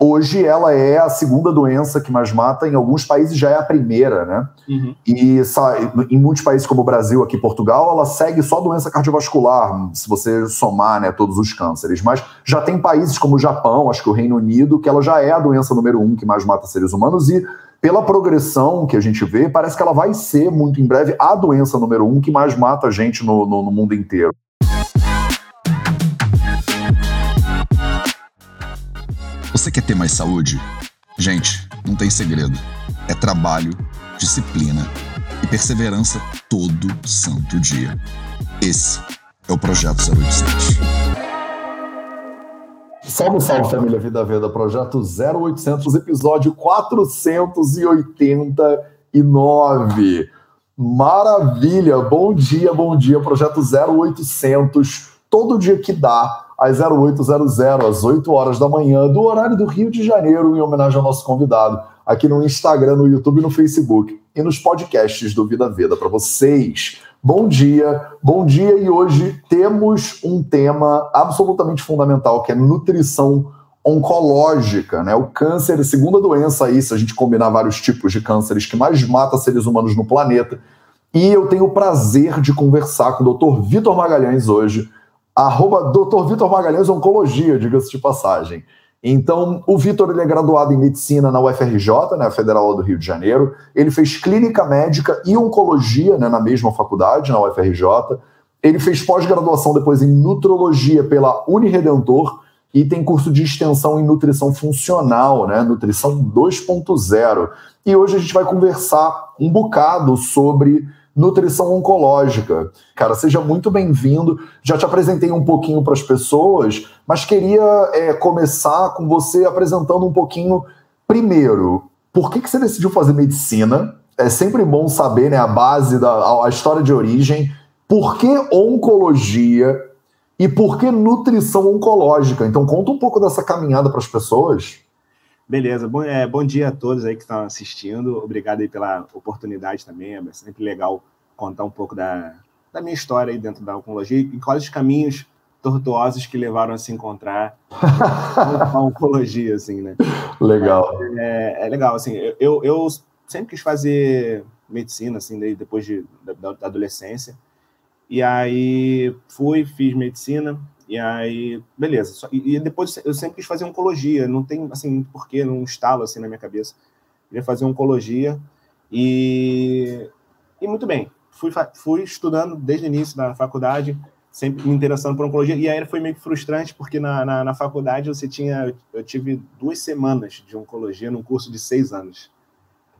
hoje ela é a segunda doença que mais mata, em alguns países já é a primeira, né? Uhum. E em muitos países como o Brasil, aqui Portugal, ela segue só doença cardiovascular, se você somar né, todos os cânceres. Mas já tem países como o Japão, acho que o Reino Unido, que ela já é a doença número um que mais mata seres humanos e pela progressão que a gente vê, parece que ela vai ser muito em breve a doença número um que mais mata a gente no, no, no mundo inteiro. Você quer ter mais saúde? Gente, não tem segredo. É trabalho, disciplina e perseverança todo santo dia. Esse é o Projeto 0800. Salve, salve família Vida Veda, Projeto 0800, episódio 489. Maravilha! Bom dia, bom dia, Projeto 0800. Todo dia que dá, às 0800, às 8 horas da manhã, do horário do Rio de Janeiro, em homenagem ao nosso convidado, aqui no Instagram, no YouTube no Facebook, e nos podcasts do Vida Veda para vocês. Bom dia, bom dia, e hoje temos um tema absolutamente fundamental, que é nutrição oncológica, né? O câncer é segunda doença aí, se a gente combinar vários tipos de cânceres que mais mata seres humanos no planeta. E eu tenho o prazer de conversar com o Dr. Vitor Magalhães hoje, arroba Dr. Vitor Magalhães Oncologia, diga-se de passagem. Então, o Vitor ele é graduado em medicina na UFRJ, né, Federal do Rio de Janeiro. Ele fez clínica médica e oncologia né, na mesma faculdade, na UFRJ. Ele fez pós-graduação depois em nutrologia pela Uniredentor e tem curso de extensão em nutrição funcional, né, nutrição 2.0. E hoje a gente vai conversar um bocado sobre nutrição oncológica. Cara, seja muito bem-vindo. Já te apresentei um pouquinho para as pessoas, mas queria é, começar com você apresentando um pouquinho, primeiro, por que, que você decidiu fazer medicina? É sempre bom saber né, a base, da, a história de origem. Por que oncologia e por que nutrição oncológica? Então, conta um pouco dessa caminhada para as pessoas. Beleza, bom, é, bom dia a todos aí que estão assistindo. Obrigado aí pela oportunidade também. É sempre legal contar um pouco da, da minha história aí dentro da oncologia e quais os caminhos tortuosos que levaram a se encontrar a oncologia, assim, né? Legal. É, é, legal, assim, eu, eu sempre quis fazer medicina, assim, depois de, da, da adolescência. E aí fui, fiz medicina, e aí, beleza. E, depois eu sempre quis fazer oncologia, não tem, assim, porquê, não instalo assim na minha cabeça. Queria fazer oncologia e, e muito bem. Fui, fui estudando desde o início da faculdade, sempre me interessando por oncologia, e aí foi meio frustrante, porque na, na, na faculdade você tinha, eu tive duas semanas de oncologia num curso de seis anos.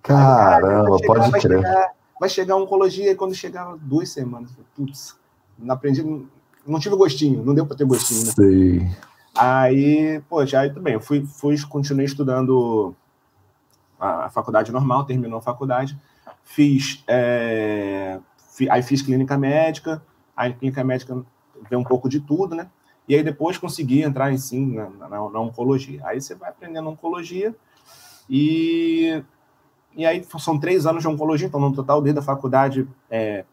Caramba, aí, pode crer. Vai chegar, vai chegar a oncologia, e quando chegava duas semanas, putz, não aprendi, não tive gostinho, não deu para ter gostinho, né? Sei. Aí, poxa, aí também, eu fui, fui, continuei estudando a faculdade normal, terminou a faculdade, fiz, é, aí fiz clínica médica, aí clínica médica vê um pouco de tudo, né? E aí depois consegui entrar em sim na, na, na oncologia. Aí você vai aprendendo oncologia e e aí são três anos de oncologia, então no total desde a faculdade é,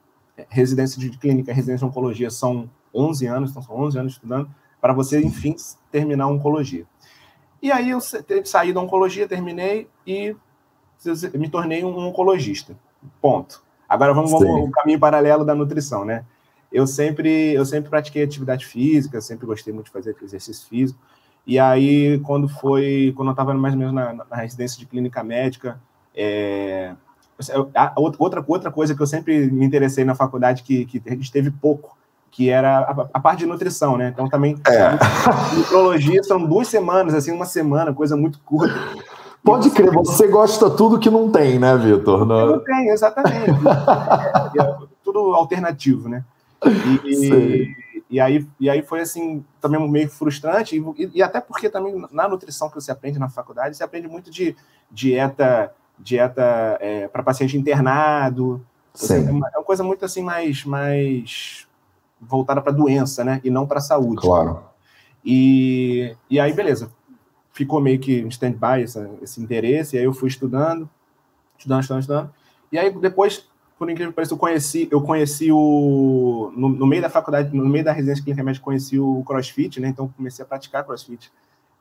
residência de clínica, residência de oncologia são 11 anos, então são 11 anos estudando, para você, enfim, terminar a oncologia. E aí eu saí da oncologia, terminei e me tornei um oncologista. Ponto. Agora vamos, vamos o caminho paralelo da nutrição, né? Eu sempre, eu sempre pratiquei atividade física, sempre gostei muito de fazer exercício físico. E aí, quando foi, quando eu estava mais ou menos na, na, residência de clínica médica, é, outra, outra coisa que eu sempre me interessei na faculdade, que, que a gente teve pouco, que era a, a, parte de nutrição, né? Então também é. nutrologia são duas semanas, assim, uma semana, coisa muito curta. Pode crer, você gosta tudo que não tem, né, Vitor? Não... não tem, exatamente. é, é, tudo alternativo, né? E, e, aí, e aí foi assim, também meio frustrante, e, e, até porque também na nutrição que você aprende na faculdade, você aprende muito de dieta, dieta é, para paciente internado. Sim. É uma, é uma coisa muito assim mais, mais voltada para doença, né? E não para saúde. Claro. E, e aí, beleza. Ficou meio que em stand-by esse interesse, e aí eu fui estudando, estudando, estudando, estudando. E aí, depois, por incrível que pareça, eu conheci, eu conheci o. No, no, meio da faculdade, no meio da residência clínica médica, conheci o crossfit, né? Então, comecei a praticar crossfit.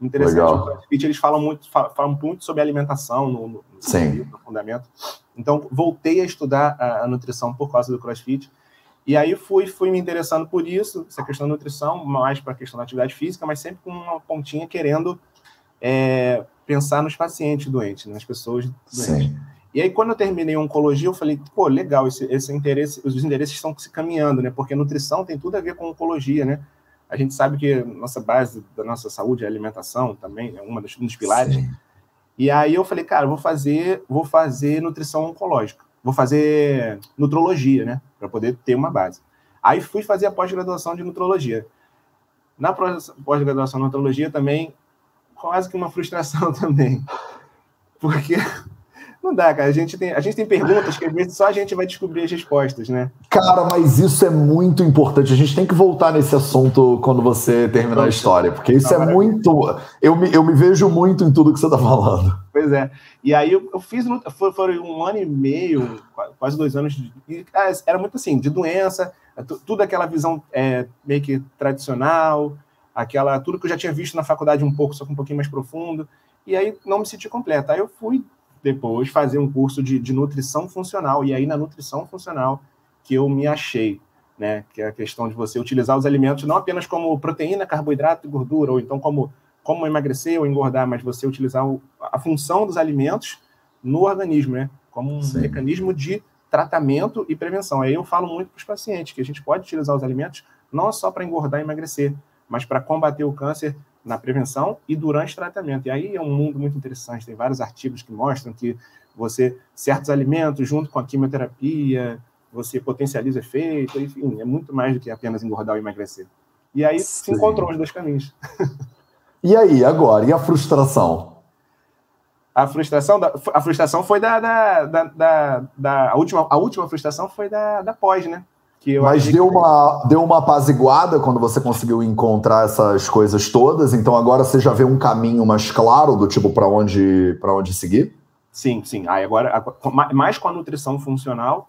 Interessante, Legal. o CrossFit eles falam muito, falam muito sobre alimentação no, no, Sim. no fundamento. Então, voltei a estudar a, a, nutrição por causa do CrossFit. E aí fui, fui me interessando por isso, essa questão da nutrição, mais para a questão da atividade física, mas sempre com uma pontinha querendo é, pensar nos pacientes doentes, nas pessoas doentes. Sim. E aí, quando eu terminei oncologia, eu falei, pô, legal, esse, esse interesse, os interesses estão se caminhando, né? Porque nutrição tem tudo a ver com oncologia, né? A gente sabe que nossa base da nossa saúde é alimentação também, é uma dos, um dos pilares. Sim. E aí eu falei, cara, vou fazer, vou fazer nutrição oncológica, vou fazer nutrologia, né, para poder ter uma base. Aí fui fazer a pós-graduação de nutrologia. Na pós-graduação de nutrologia também quase que uma frustração também, porque não dá, cara. A gente, tem, a gente tem perguntas que às vezes só a gente vai descobrir as respostas, né? Cara, mas isso é muito importante. A gente tem que voltar nesse assunto quando você terminar a história, porque isso é muito. Eu me, eu me vejo muito em tudo que você está falando. Pois é. E aí eu, eu fiz. Foi, foi, um ano e meio, quase dois anos. E, era muito assim, de doença, tudo aquela visão é, meio que tradicional, aquela tudo que eu já tinha visto na faculdade um pouco, só que um pouquinho mais profundo. E aí não me senti completa. Aí eu fui depois fazer um curso de, de nutrição funcional. E aí, na nutrição funcional, que eu me achei, né? Que é a questão de você utilizar os alimentos não apenas como proteína, carboidrato e gordura, ou então como, como emagrecer ou engordar, mas você utilizar o, a função dos alimentos no organismo, né? Como um Sim. mecanismo de tratamento e prevenção. Aí eu falo muito para os pacientes que a gente pode utilizar os alimentos não só para engordar e emagrecer, mas para combater o câncer na prevenção e durante o tratamento. E aí é um mundo muito interessante, tem vários artigos que mostram que você, certos alimentos, junto com a quimioterapia, você potencializa efeito, enfim, é muito mais do que apenas engordar ou emagrecer. E aí Sim. se encontrou os dois caminhos. E aí, agora? E a frustração? A frustração, da, a frustração foi da, da, da, da, da a última, a última frustração foi da, da pós, né? Mas deu, que... uma, deu uma apaziguada quando você conseguiu encontrar essas coisas todas, então agora você já vê um caminho mais claro do tipo para onde, onde seguir? Sim, sim. Aí agora, mais com a nutrição funcional,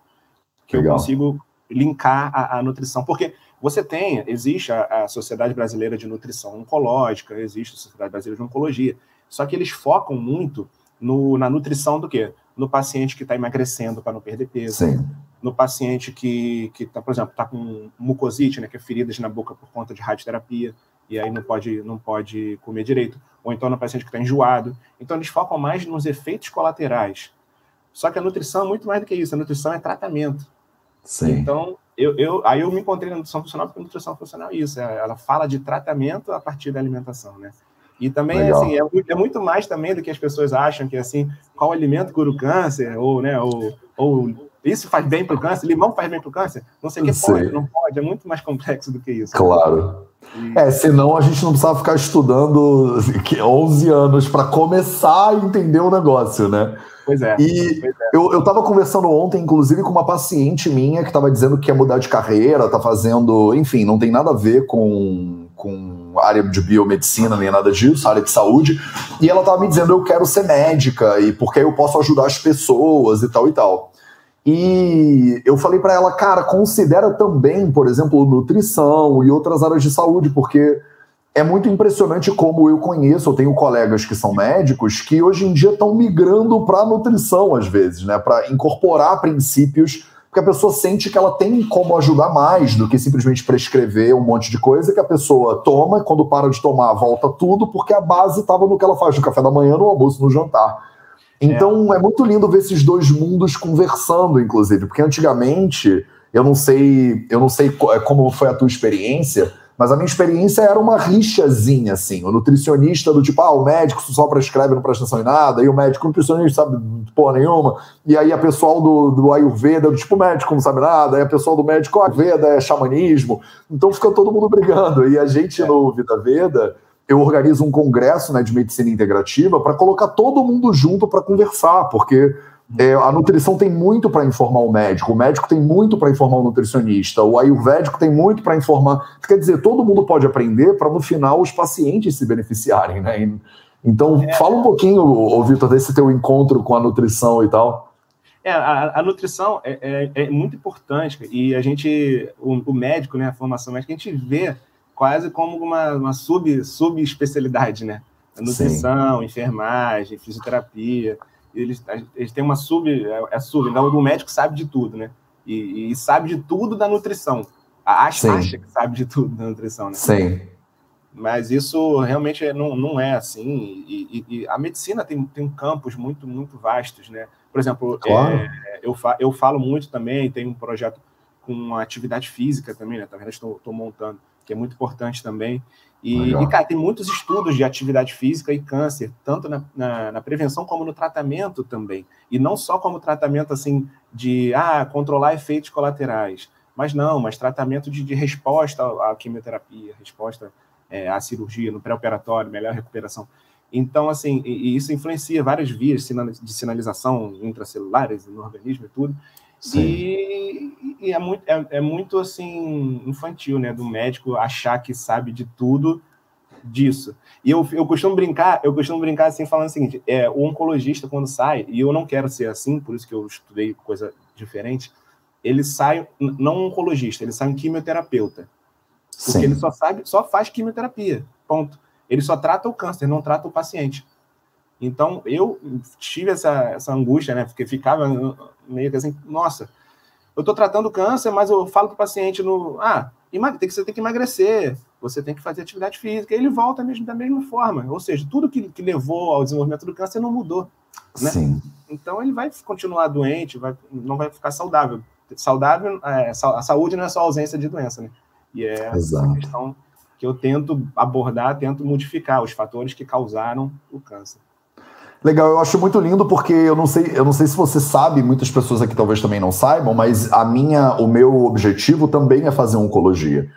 que Legal. eu consigo linkar a, a, nutrição. Porque você tem, existe a, a, Sociedade Brasileira de Nutrição Oncológica, existe a Sociedade Brasileira de Oncologia, só que eles focam muito no, na nutrição do quê? No paciente que está emagrecendo para não perder peso. Sim no paciente que, que tá, por exemplo, está com mucosite, né, que é feridas na boca por conta de radioterapia, e aí não pode, não pode comer direito. Ou então no paciente que está enjoado. Então eles focam mais nos efeitos colaterais. Só que a nutrição é muito mais do que isso. A nutrição é tratamento. Sim. Então, eu, eu, aí eu me encontrei na nutrição funcional, porque a nutrição funcional é isso. É, ela fala de tratamento a partir da alimentação, né? E também, Legal. assim, é, é, muito mais também do que as pessoas acham que, assim, qual alimento cura o câncer, ou, né, ou, ou isso faz bem para o câncer, limão faz bem para o câncer, não sei o que pode, não pode, é muito mais complexo do que isso. Claro. E... É, senão a gente não precisava ficar estudando 11 anos para começar a entender o negócio, né? Pois é. E pois é. eu estava conversando ontem, inclusive, com uma paciente minha que estava dizendo que quer mudar de carreira, está fazendo, enfim, não tem nada a ver com, com área de biomedicina nem nada disso, área de saúde. E ela estava me dizendo: eu quero ser médica, e porque aí eu posso ajudar as pessoas e tal e tal. E eu falei para ela, cara, considera também, por exemplo, nutrição e outras áreas de saúde, porque é muito impressionante como eu conheço, eu tenho colegas que são médicos que hoje em dia estão migrando para nutrição às vezes, né, para incorporar princípios, porque a pessoa sente que ela tem como ajudar mais do que simplesmente prescrever um monte de coisa que a pessoa toma, quando para de tomar, volta tudo, porque a base estava no que ela faz no café da manhã, no almoço, no jantar. Então é. é muito lindo ver esses dois mundos conversando, inclusive, porque antigamente eu não sei, eu não sei é, como foi a tua experiência, mas a minha experiência era uma rixazinha, assim. O nutricionista do tipo, ah, o médico só prescreve, não presta atenção em nada, e o médico nutricionista sabe porra nenhuma, e aí a pessoal do, do Ayurveda, do tipo, o médico não sabe nada, aí a pessoal do médico, Ayurveda é xamanismo, então fica todo mundo brigando. E a gente é. no Vida Veda eu organizo um congresso né, de medicina integrativa para colocar todo mundo junto para conversar, porque é, a nutrição tem muito para informar o médico, o médico tem muito para informar o nutricionista, o ayurvédico tem muito para informar. Quer dizer, todo mundo pode aprender para no final os pacientes se beneficiarem, né? Então, é, fala um pouquinho, ô, Vitor, desse teu encontro com a nutrição e tal. É, a, a nutrição é, é, é, muito importante e a gente, o, o médico, né, a formação médica, a gente vê quase como uma, uma sub, subespecialidade, né? nutrição, Sim. enfermagem, fisioterapia. Eles, eles têm uma sub, é, é sub, então o médico sabe de tudo, né? E, e sabe de tudo da nutrição. Acha, acha que sabe de tudo da nutrição, né? Sim. Mas isso realmente é, não, não é assim. E, e, e, a medicina tem, tem campos muito, muito vastos, né? Por exemplo, claro. é, eu, fa, eu falo muito também, tem um projeto com atividade física também, né? Verdade, estou montando, que é muito importante também. E, e, cara, tem muitos estudos de atividade física e câncer, tanto na, na, na, prevenção como no tratamento também. E não só como tratamento, assim, de, ah, controlar efeitos colaterais. Mas não, mas tratamento de, de resposta à quimioterapia, resposta é, à cirurgia, no pré-operatório, melhor recuperação. Então, assim, e, e isso influencia várias vias de sinalização intracelulares no organismo e tudo. E, e, é, muito, é, é, muito assim infantil, né, do médico achar que sabe de tudo disso. E eu, eu costumo brincar, eu costumo brincar assim falando o seguinte, é, o oncologista quando sai, e eu não quero ser assim, por isso que eu estudei coisa diferente, ele sai não um oncologista, ele sai um quimioterapeuta. Porque Sim. ele só sabe, só faz quimioterapia. Ponto. Ele só trata o câncer, não trata o paciente. Então, eu tive essa, essa angústia, né? Porque ficava meio que assim, nossa, eu estou tratando câncer, mas eu falo para o paciente no. Ah, tem que, você tem que emagrecer, você tem que fazer atividade física. E ele volta mesmo da mesma forma. Ou seja, tudo que, que levou ao desenvolvimento do câncer não mudou. Né? Sim. Então, ele vai continuar doente, vai, não vai ficar saudável. Saudável, é, a saúde não é só ausência de doença, né? E é Exato. essa questão que eu tento abordar, tento modificar os fatores que causaram o câncer. Legal, eu acho muito lindo porque eu não sei, eu não sei se você sabe, muitas pessoas aqui talvez também não saibam, mas a minha, o meu objetivo também é fazer oncologia.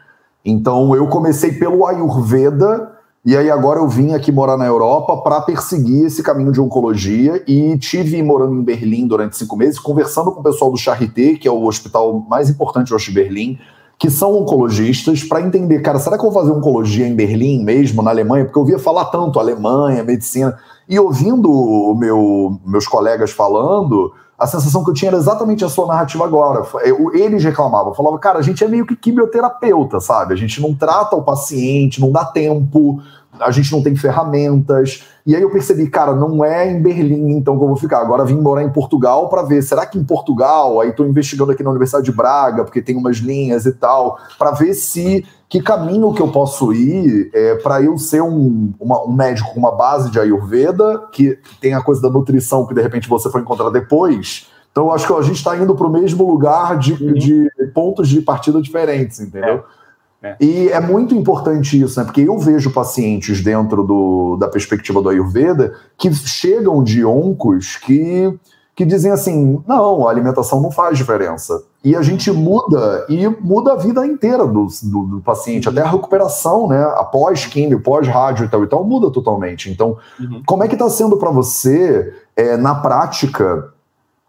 Então eu comecei pelo Ayurveda e aí agora eu vim aqui morar na Europa para perseguir esse caminho de oncologia e tive morando em Berlim durante cinco meses, conversando com o pessoal do Charité, que é o hospital mais importante de Berlim, que são oncologistas, para entender, cara, será que eu vou fazer oncologia em Berlim mesmo, na Alemanha? Porque eu ouvia falar tanto Alemanha, medicina. E ouvindo meu, meus colegas falando, a sensação que eu tinha era exatamente a sua narrativa agora. Eles reclamavam, falavam, cara, a gente é meio que quimioterapeuta, sabe? A gente não trata o paciente, não dá tempo, a gente não tem ferramentas. E aí eu percebi, cara, não é em Berlim então que eu vou ficar. Agora vim morar em Portugal para ver, será que em Portugal, aí estou investigando aqui na Universidade de Braga, porque tem umas linhas e tal, para ver se que caminho que eu posso ir é, para eu ser um, uma, um médico com uma base de Ayurveda, que tem a coisa da nutrição que de repente você foi encontrar depois. Então, acho que a gente está indo para o mesmo lugar de, uhum. de, pontos de partida diferentes, entendeu? É. É. E é muito importante isso, né? Porque eu vejo pacientes dentro do, da perspectiva do Ayurveda que chegam de oncos que que dizem assim: não, a alimentação não faz diferença. E a gente muda, e muda a vida inteira do, do, do paciente, até a recuperação, né? Após químio, pós-rádio e tal e tal, muda totalmente. Então, uhum. como é que está sendo para você, é, na prática,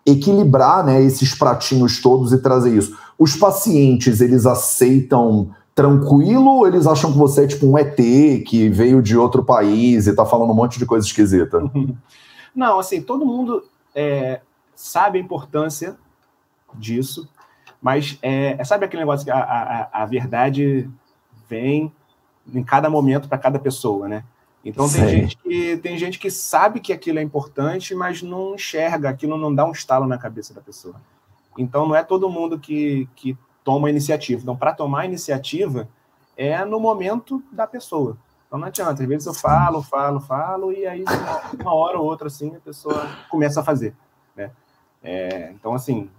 equilibrar né, esses pratinhos todos e trazer isso? Os pacientes, eles aceitam tranquilo ou eles acham que você é tipo um ET que veio de outro país e tá falando um monte de coisa esquisita? Não, assim, todo mundo é, sabe a importância disso, mas é, é, sabe aquele negócio que a, a, a verdade vem em cada momento para cada pessoa, né? Então tem gente, que, tem gente que sabe que aquilo é importante, mas não enxerga, aquilo não dá um estalo na cabeça da pessoa. Então não é todo mundo que, que toma iniciativa. Então, para tomar iniciativa, é no momento da pessoa. Então não adianta, às vezes eu falo, falo, falo, e aí uma hora ou outra assim a pessoa começa a fazer. Né? É, então, assim,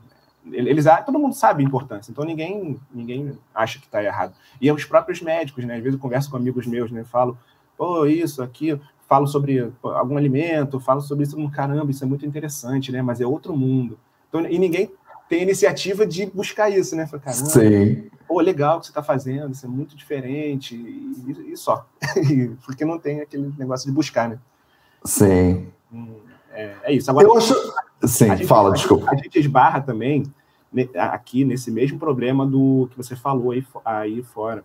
eles todo mundo sabe a importância, então ninguém ninguém acha que está errado. E os próprios médicos, né? Às vezes eu converso com amigos meus, né? Falo, pô, isso, aqui, falo sobre algum alimento, falo sobre isso, caramba, isso é muito interessante, né? Mas é outro mundo. Então, e ninguém tem a iniciativa de buscar isso, né? Fala, caramba, Sim. Pô, legal o que você está fazendo, isso é muito diferente, e, e só. Porque não tem aquele negócio de buscar, né? Sim. Hum, é, é isso. Agora, Eu acho. Sim, gente, fala, desculpa. A gente esbarra também aqui nesse mesmo problema do que você falou aí, aí fora,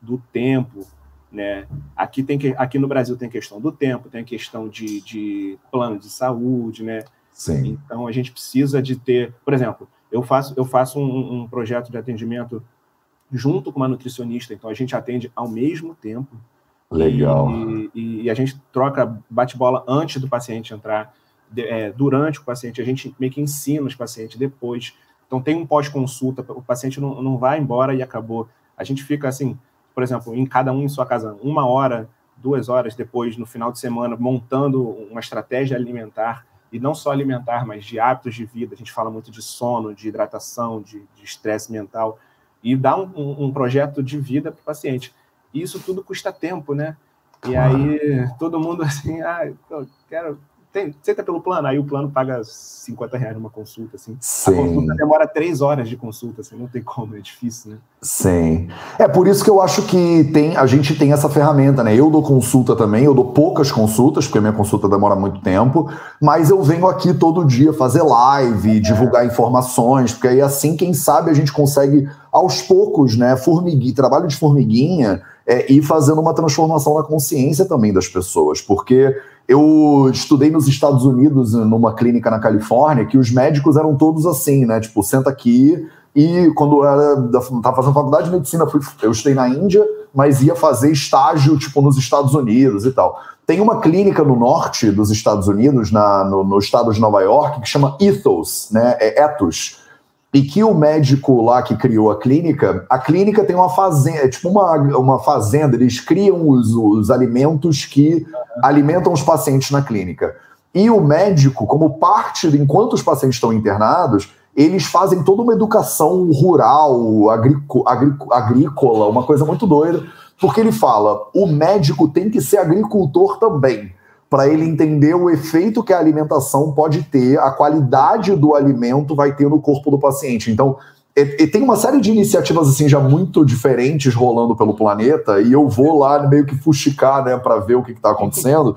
do tempo, né? Aqui, tem que, aqui no Brasil tem questão do tempo, tem questão de, de plano de saúde, né? Sim. Então a gente precisa de ter, por exemplo, eu faço, eu faço um, um, projeto de atendimento junto com uma nutricionista, então a gente atende ao mesmo tempo. Legal. E, e, e a gente troca bate-bola antes do paciente entrar, de, é, durante o paciente, a gente meio que ensina os pacientes depois. Então tem um pós-consulta, o paciente não, não vai embora e acabou. A gente fica assim, por exemplo, em cada um em sua casa, uma hora, duas horas depois, no final de semana, montando uma estratégia alimentar, e não só alimentar, mas de hábitos de vida. A gente fala muito de sono, de hidratação, de estresse mental, e dá um, um, um projeto de vida para o paciente. E isso tudo custa tempo, né? E aí todo mundo assim, ah, eu quero tem, senta pelo plano, aí o plano paga 50 reais numa consulta, assim. Sim. A consulta demora três horas de consulta, assim, não tem como, é difícil, né? Sim. É por isso que eu acho que tem, a gente tem essa ferramenta, né? Eu dou consulta também, eu dou poucas consultas, porque a minha consulta demora muito tempo, mas eu venho aqui todo dia fazer live, é. divulgar informações, porque aí assim, quem sabe, a gente consegue aos poucos, né? Formiguinha, trabalho de formiguinha é, ir fazendo uma transformação na consciência também das pessoas, porque eu estudei nos Estados Unidos, numa clínica na Califórnia, que os médicos eram todos assim, né? Tipo, senta aqui. E quando eu estava fazendo faculdade de medicina, fui, eu estudei na Índia, mas ia fazer estágio, tipo, nos Estados Unidos e tal. Tem uma clínica no norte dos Estados Unidos, na, no, no estado de Nova York, que chama Ethos, né? É Ethos e que o médico lá que criou a clínica, a clínica tem uma fazenda, é tipo uma, uma fazenda, eles criam os, os alimentos que alimentam os pacientes na clínica. E o médico, como parte, enquanto os pacientes estão internados, eles fazem toda uma educação rural, agrícola, uma coisa muito doida, porque ele fala: o médico tem que ser agricultor também para ele entender o efeito que a alimentação pode ter, a qualidade do alimento vai ter no corpo do paciente. Então, e, e tem uma série de iniciativas assim já muito diferentes rolando pelo planeta e eu vou lá meio que fuxicar, né, para ver o que está acontecendo.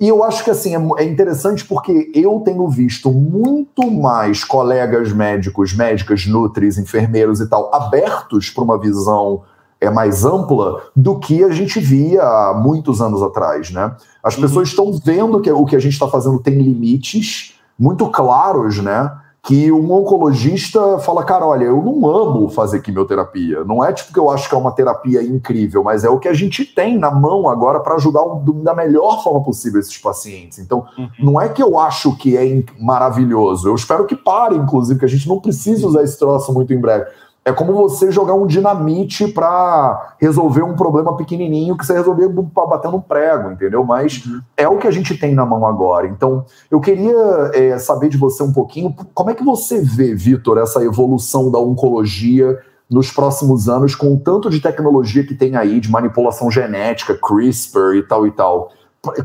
E eu acho que assim é, é interessante porque eu tenho visto muito mais colegas médicos, médicas, nutris, enfermeiros e tal abertos para uma visão é mais ampla do que a gente via há muitos anos atrás, né? As uhum. pessoas estão vendo que o que a gente está fazendo tem limites muito claros, né? Que um oncologista fala, cara, olha, eu não amo fazer quimioterapia. Não é tipo que eu acho que é uma terapia incrível, mas é o que a gente tem na mão agora para ajudar da melhor forma possível esses pacientes. Então, uhum. não é que eu acho que é maravilhoso. Eu espero que pare, inclusive, que a gente não precise usar esse troço muito em breve é como você jogar um dinamite para resolver um problema pequenininho que você resolveu batendo um prego, entendeu? Mas uhum. é o que a gente tem na mão agora. Então, eu queria é, saber de você um pouquinho como é que você vê, Vitor, essa evolução da oncologia nos próximos anos com o tanto de tecnologia que tem aí de manipulação genética, CRISPR e tal e tal.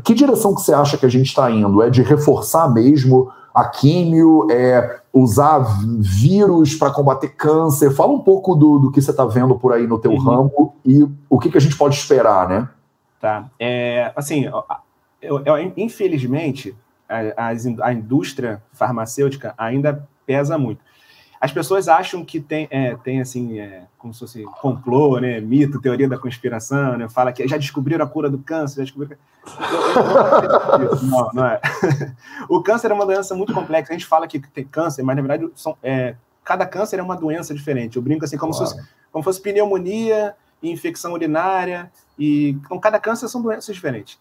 Que direção que você acha que a gente está indo? É de reforçar mesmo a químio, é usar vírus para combater câncer. Fala um pouco do, do que você está vendo por aí no teu uhum. ramo e o que, que a gente pode esperar, né? Tá. É, assim, eu, eu, infelizmente, a, a, indústria farmacêutica ainda pesa muito. As pessoas acham que tem, é, tem assim, é, como se fosse complô, né, mito, teoria da conspiração, né, fala que já descobriram a cura do câncer, já descobriram... não, não é. o câncer é uma doença muito complexa. A gente fala que tem câncer, mas na verdade são, é, cada câncer é uma doença diferente. Eu brinco assim, como, claro. se, fosse, como fosse pneumonia, infecção urinária, e então, cada câncer são doenças diferentes.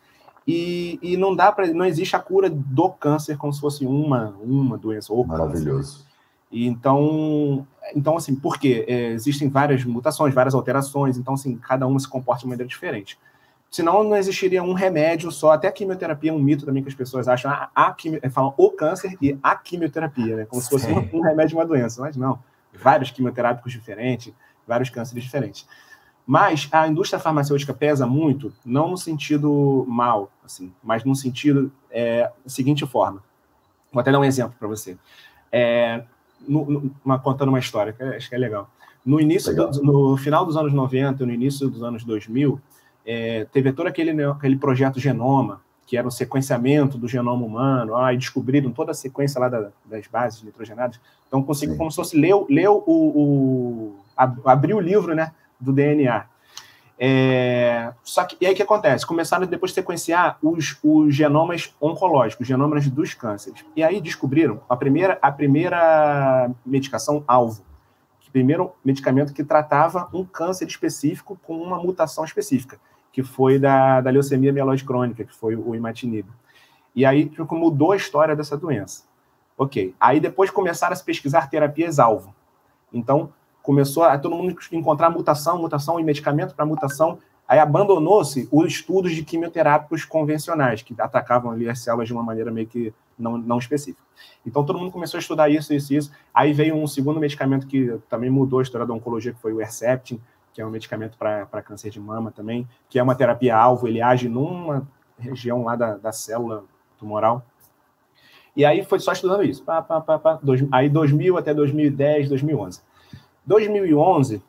E, e não dá para, não existe a cura do câncer como se fosse uma, uma doença. Ou Maravilhoso. Câncer. E então, então assim, por quê? É, existem várias mutações, várias alterações, então, assim, cada uma se comporta de maneira diferente. Senão não existiria um remédio só, até a quimioterapia é um mito também que as pessoas acham, a, ah, a quimio, falam o câncer e a quimioterapia, né? Como Sim. se fosse um, um remédio de uma doença, mas não. Vários quimioterápicos diferentes, vários cânceres diferentes. Mas a indústria farmacêutica pesa muito, não no sentido mal, assim, mas no sentido é, da seguinte forma. Vou até dar um exemplo para você. É, no, no, uma, contando uma história, que acho que é legal. No início, do, no final dos anos 90, no início dos anos 2000, é, teve todo aquele, aquele projeto Genoma, que era o sequenciamento do genoma humano, ah, e descobriram toda a sequência lá da, das bases nitrogenadas. Então, conseguiu como se fosse ler, ler o, o, abrir o livro né, do DNA. É, só que, e aí o que acontece? Começaram depois a sequenciar os, os genomas oncológicos, os genomas dos cânceres. E aí descobriram a primeira, a primeira medicação alvo, o primeiro medicamento que tratava um câncer específico com uma mutação específica. que foi da, da leucemia mieloide crônica, que foi o imatinib. E aí tipo, mudou a história dessa doença. Ok. Aí depois começaram a se pesquisar terapias-alvo. Então, começou a todo mundo encontrar mutação, mutação e medicamento para mutação. Aí abandonou-se os estudos de quimioterápicos convencionais, que atacavam ali as células de uma maneira meio que não, não específica. Então todo mundo começou a estudar isso, isso, isso. Aí veio um segundo medicamento que também mudou a história da oncologia, que foi o Herceptin, que é um medicamento para câncer de mama também, que é uma terapia-alvo, ele age numa região lá da, da célula tumoral. E aí foi só estudando isso. Pá, pá, pá, pá, dois, aí 2000 até 2010, 2011. 2011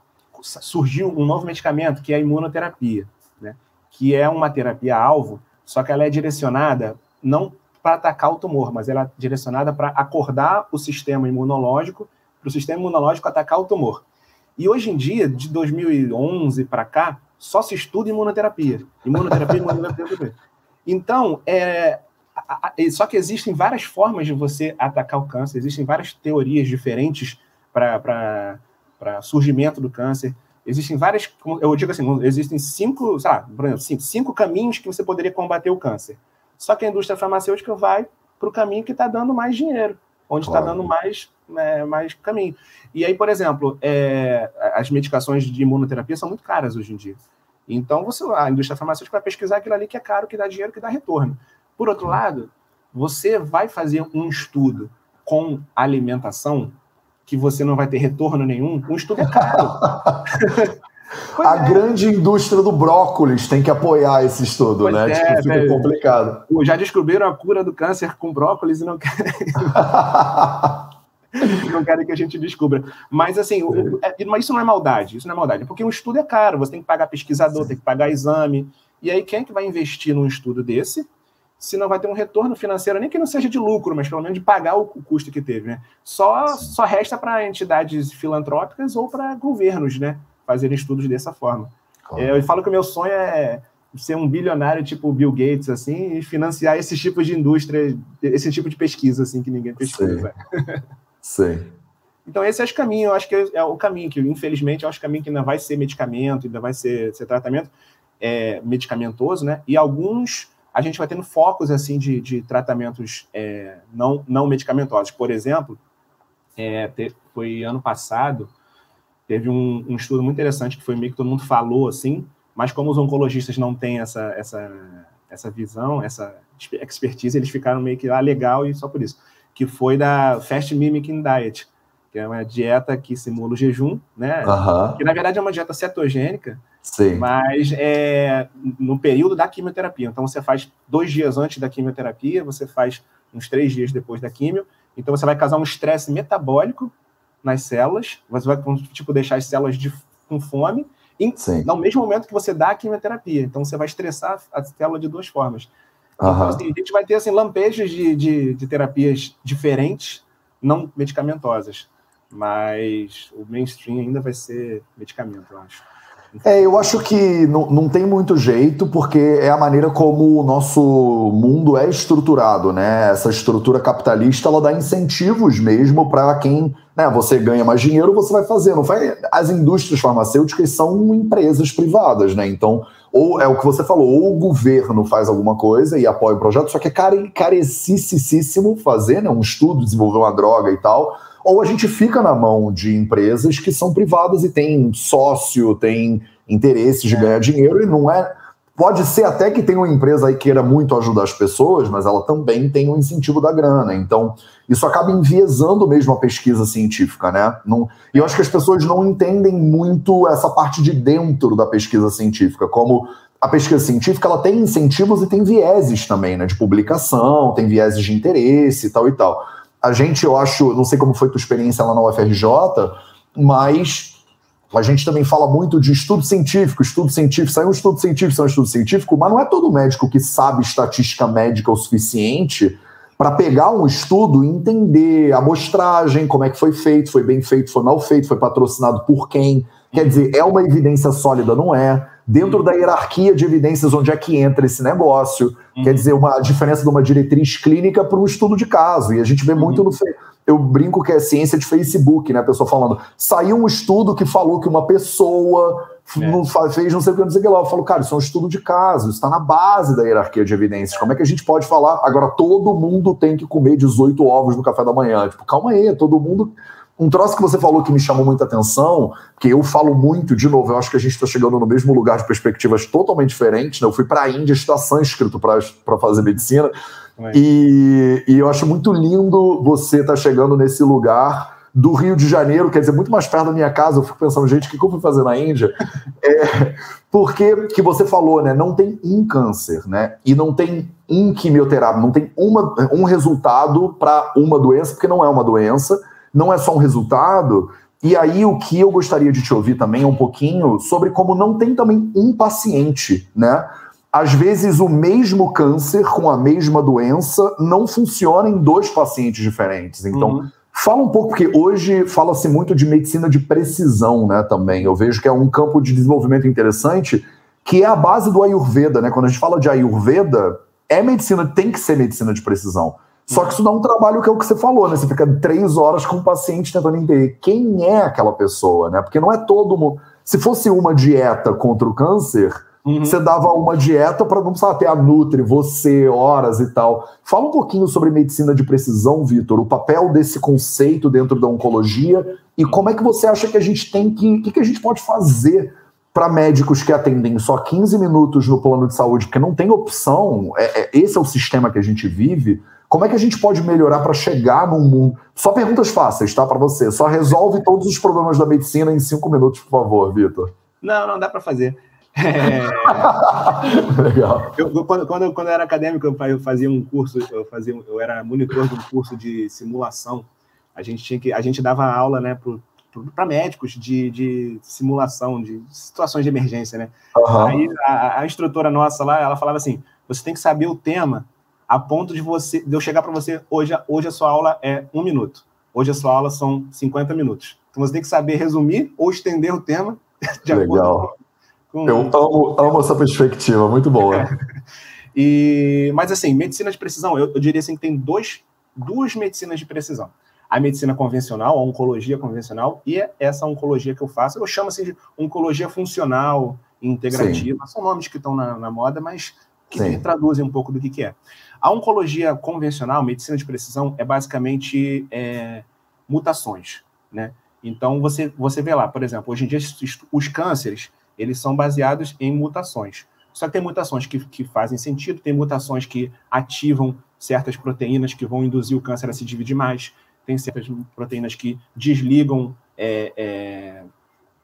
surgiu um novo medicamento que é a imunoterapia, né? que é uma terapia-alvo, só que ela é direcionada não para atacar o tumor, mas ela é direcionada para acordar o sistema imunológico, para o sistema imunológico atacar o tumor. E hoje em dia, de 2011 para cá, só se estuda imunoterapia. Imunoterapia, imunoterapia. Então, é, só que existem várias formas de você atacar o câncer, existem várias teorias diferentes para surgimento do câncer. Existem várias, eu digo assim, existem cinco, sei lá, por exemplo, cinco, cinco caminhos que você poderia combater o câncer. Só que a indústria farmacêutica vai para o caminho que está dando mais dinheiro, onde está claro. dando mais, é, mais caminho. E aí, por exemplo, é, as medicações de imunoterapia são muito caras hoje em dia. Então, você, a indústria farmacêutica vai pesquisar aquilo ali que é caro, que dá dinheiro, que dá retorno. Por outro lado, você vai fazer um estudo com alimentação que você não vai ter retorno nenhum, um estudo é caro. a é. grande indústria do brócolis tem que apoiar esse estudo, pois né? É, tipo, fica complicado. Já descobriram a cura do câncer com brócolis e não querem. não querem que a gente descubra. Mas assim, o, é, mas isso não é maldade, isso não é maldade, porque um estudo é caro, você tem que pagar pesquisador, Sim. tem que pagar exame. E aí, quem é que vai investir num estudo desse? Se não vai ter um retorno financeiro, nem que não seja de lucro, mas pelo menos de pagar o, custo que teve, né? Só, só resta para entidades filantrópicas ou para governos, né? Fazerem estudos dessa forma. Claro. É, eu falo que o meu sonho é ser um bilionário tipo Bill Gates, assim, e financiar esses tipos de indústria, esse tipo de pesquisa, assim, que ninguém pesquisa. Sim. Então, esse é o caminho, eu acho que é o caminho que, infelizmente, eu acho que o caminho que ainda vai ser medicamento, ainda vai ser, ser tratamento é, medicamentoso, né? E alguns a gente vai tendo focos assim de, de tratamentos é, não, não medicamentosos. Por exemplo, é, te, foi ano passado, teve um, um, estudo muito interessante que foi meio que todo mundo falou assim, mas como os oncologistas não têm essa, essa, essa visão, essa expertise, eles ficaram meio que ah, legal e só por isso que foi da Fast Mimicking Diet, que é uma dieta que simula o jejum, né? Uhum. Que na verdade é uma dieta cetogênica, Sim. mas é no período da quimioterapia. Então você faz dois dias antes da quimioterapia, você faz uns três dias depois da quimio. Então você vai causar um estresse metabólico nas células, você vai tipo deixar as células de, com fome, e, no mesmo momento que você dá a quimioterapia. Então você vai estressar a célula de duas formas. Então, assim, a gente vai ter assim, lampejos de, de, de, terapias diferentes, não medicamentosas. Mas o mainstream ainda vai ser medicamento, eu acho. É, eu acho que não, não tem muito jeito, porque é a maneira como o nosso mundo é estruturado, né? Essa estrutura capitalista, ela dá incentivos mesmo para quem, né, você ganha mais dinheiro, você vai fazer. Não vai, as indústrias farmacêuticas são empresas privadas, né? Então, ou é o que você falou, ou o governo faz alguma coisa e apoia o projeto, só que é carecíssimo fazer, né, um estudo, desenvolver uma droga e tal, ou a gente fica na mão de empresas que são privadas e tem sócio, tem interesses de é. ganhar dinheiro e não é. Pode ser até que tenha uma empresa aí que queira muito ajudar as pessoas, mas ela também tem o um incentivo da grana. Então, isso acaba enviesando mesmo a pesquisa científica, né? Não, e eu acho que as pessoas não entendem muito essa parte de dentro da pesquisa científica, como a pesquisa científica ela tem incentivos e tem vieses também, né? De publicação, tem vieses de interesse e tal e tal a gente, eu acho, não sei como foi tua experiência lá na UFRJ, mas a gente também fala muito de estudo científico, estudo científico, sai um estudo científico, sai um estudo científico, mas não é todo médico que sabe estatística médica o suficiente para pegar um estudo e entender a amostragem, como é que foi feito, foi bem feito, foi mal feito, foi patrocinado por quem. Quer dizer, é uma evidência sólida, não é? Dentro da hierarquia de evidências, onde é que entra esse negócio? Uhum. Quer dizer, uma diferença de uma diretriz clínica para um estudo de caso. E a gente vê muito uhum. no. Eu brinco que é ciência de Facebook, né? A pessoa falando. Saiu um estudo que falou que uma pessoa é. não fez não sei o que, não sei o que lá. Eu falo, cara, isso é um estudo de caso, isso está na base da hierarquia de evidências. Como é que a gente pode falar? Agora, todo mundo tem que comer 18 ovos no café da manhã. Tipo, calma aí, todo mundo. Um troço que você falou que me chamou muita atenção, que eu falo muito, de novo, eu acho que a gente está chegando no mesmo lugar de perspectivas totalmente diferentes. Né? Eu fui para a Índia estudar sânscrito para fazer medicina, e, e eu acho muito lindo você estar tá chegando nesse lugar do Rio de Janeiro, quer dizer, muito mais perto da minha casa. Eu fico pensando, gente, o que eu fui fazer na Índia? É, porque que você falou, né? Não tem um câncer, né? E não tem um quimioterapia, não tem uma, um resultado para uma doença, porque não é uma doença, não é só um resultado. E aí o que eu gostaria de te ouvir também é um pouquinho sobre como não tem também um paciente, né? Às vezes o mesmo câncer com a mesma doença não funciona em dois pacientes diferentes. Então, uhum Fala um pouco, porque hoje fala-se muito de medicina de precisão, né, também. Eu vejo que é um campo de desenvolvimento interessante, que é a base do Ayurveda, né? Quando a gente fala de Ayurveda, é medicina, tem que ser medicina de precisão. Só que isso dá um trabalho que é o que você falou, né? Você fica três horas com o paciente tentando entender quem é aquela pessoa, né? Porque não é todo mundo. Se fosse uma dieta contra o câncer, Uhum. Você dava uma dieta para não precisar ter a Nutri, você, horas e tal. Fala um pouquinho sobre medicina de precisão, Vitor, o papel desse conceito dentro da oncologia e como é que você acha que a gente tem que. O que, que a gente pode fazer para médicos que atendem só 15 minutos no plano de saúde, porque não tem opção, é, é, esse é o sistema que a gente vive. Como é que a gente pode melhorar para chegar num mundo? Só perguntas fáceis, tá? Para você. Só resolve todos os problemas da medicina em cinco minutos, por favor, Vitor. Não, não dá para fazer. É... Legal. Eu, quando, quando, quando eu era acadêmico, eu fazia um curso, eu, fazia, eu era monitor de um curso de simulação. A gente, tinha que, a gente dava aula né, para médicos de, de simulação, de situações de emergência. Né? Uhum. Aí a, a, instrutora nossa lá, ela falava assim: você tem que saber o tema a ponto de você de eu chegar para você, hoje, hoje a sua aula é um minuto. Hoje a sua aula são 50 minutos. Então você tem que saber resumir ou estender o tema de Legal. acordo com... Eu amo, amo essa perspectiva, muito boa. e, mas assim, medicina de precisão, eu, eu diria assim que tem dois, duas medicinas de precisão. A medicina convencional, a oncologia convencional, e essa oncologia que eu faço, eu chamo assim de oncologia funcional, integrativa. Sim. São nomes que estão na, na moda, mas que Sim. traduzem um pouco do que, que é. A oncologia convencional, medicina de precisão, é basicamente é, mutações, né? Então, você, você vê lá, por exemplo, hoje em dia, os cânceres, eles são baseados em mutações. Só que tem mutações que, que fazem sentido, tem mutações que ativam certas proteínas que vão induzir o câncer a se dividir mais, tem certas proteínas que desligam, é, é,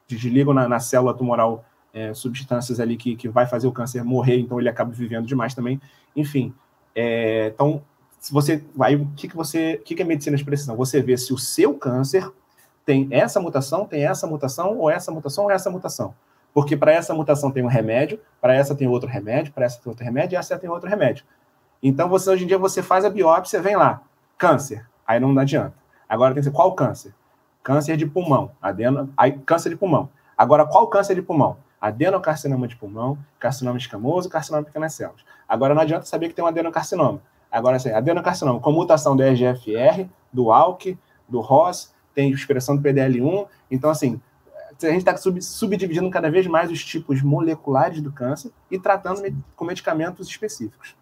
desligam na, na, célula tumoral é, substâncias ali que, que vai fazer o câncer morrer, então ele acaba vivendo demais também. Enfim, é, então, se você vai, o que, que você, o que, que é medicina de precisão? Você vê se o seu câncer tem essa mutação, tem essa mutação, ou essa mutação, ou essa mutação. Porque para essa mutação tem um remédio, para essa tem outro remédio, para essa tem outro remédio, e essa tem outro remédio. Então, você hoje em dia, você faz a biópsia, vem lá, câncer. Aí não adianta. Agora tem que ser qual câncer? Câncer de pulmão. Adeno, aí, câncer de pulmão. Agora, qual câncer de pulmão? Adenocarcinoma de pulmão, carcinoma escamoso, carcinoma de pequenas células. Agora, não adianta saber que tem um adenocarcinoma. Agora, assim, adenocarcinoma com mutação do EGFR, do ALK, do ROS, tem expressão do PDL1. Então, assim, a gente está sub, subdividindo cada vez mais os tipos moleculares do câncer e tratando com medicamentos específicos.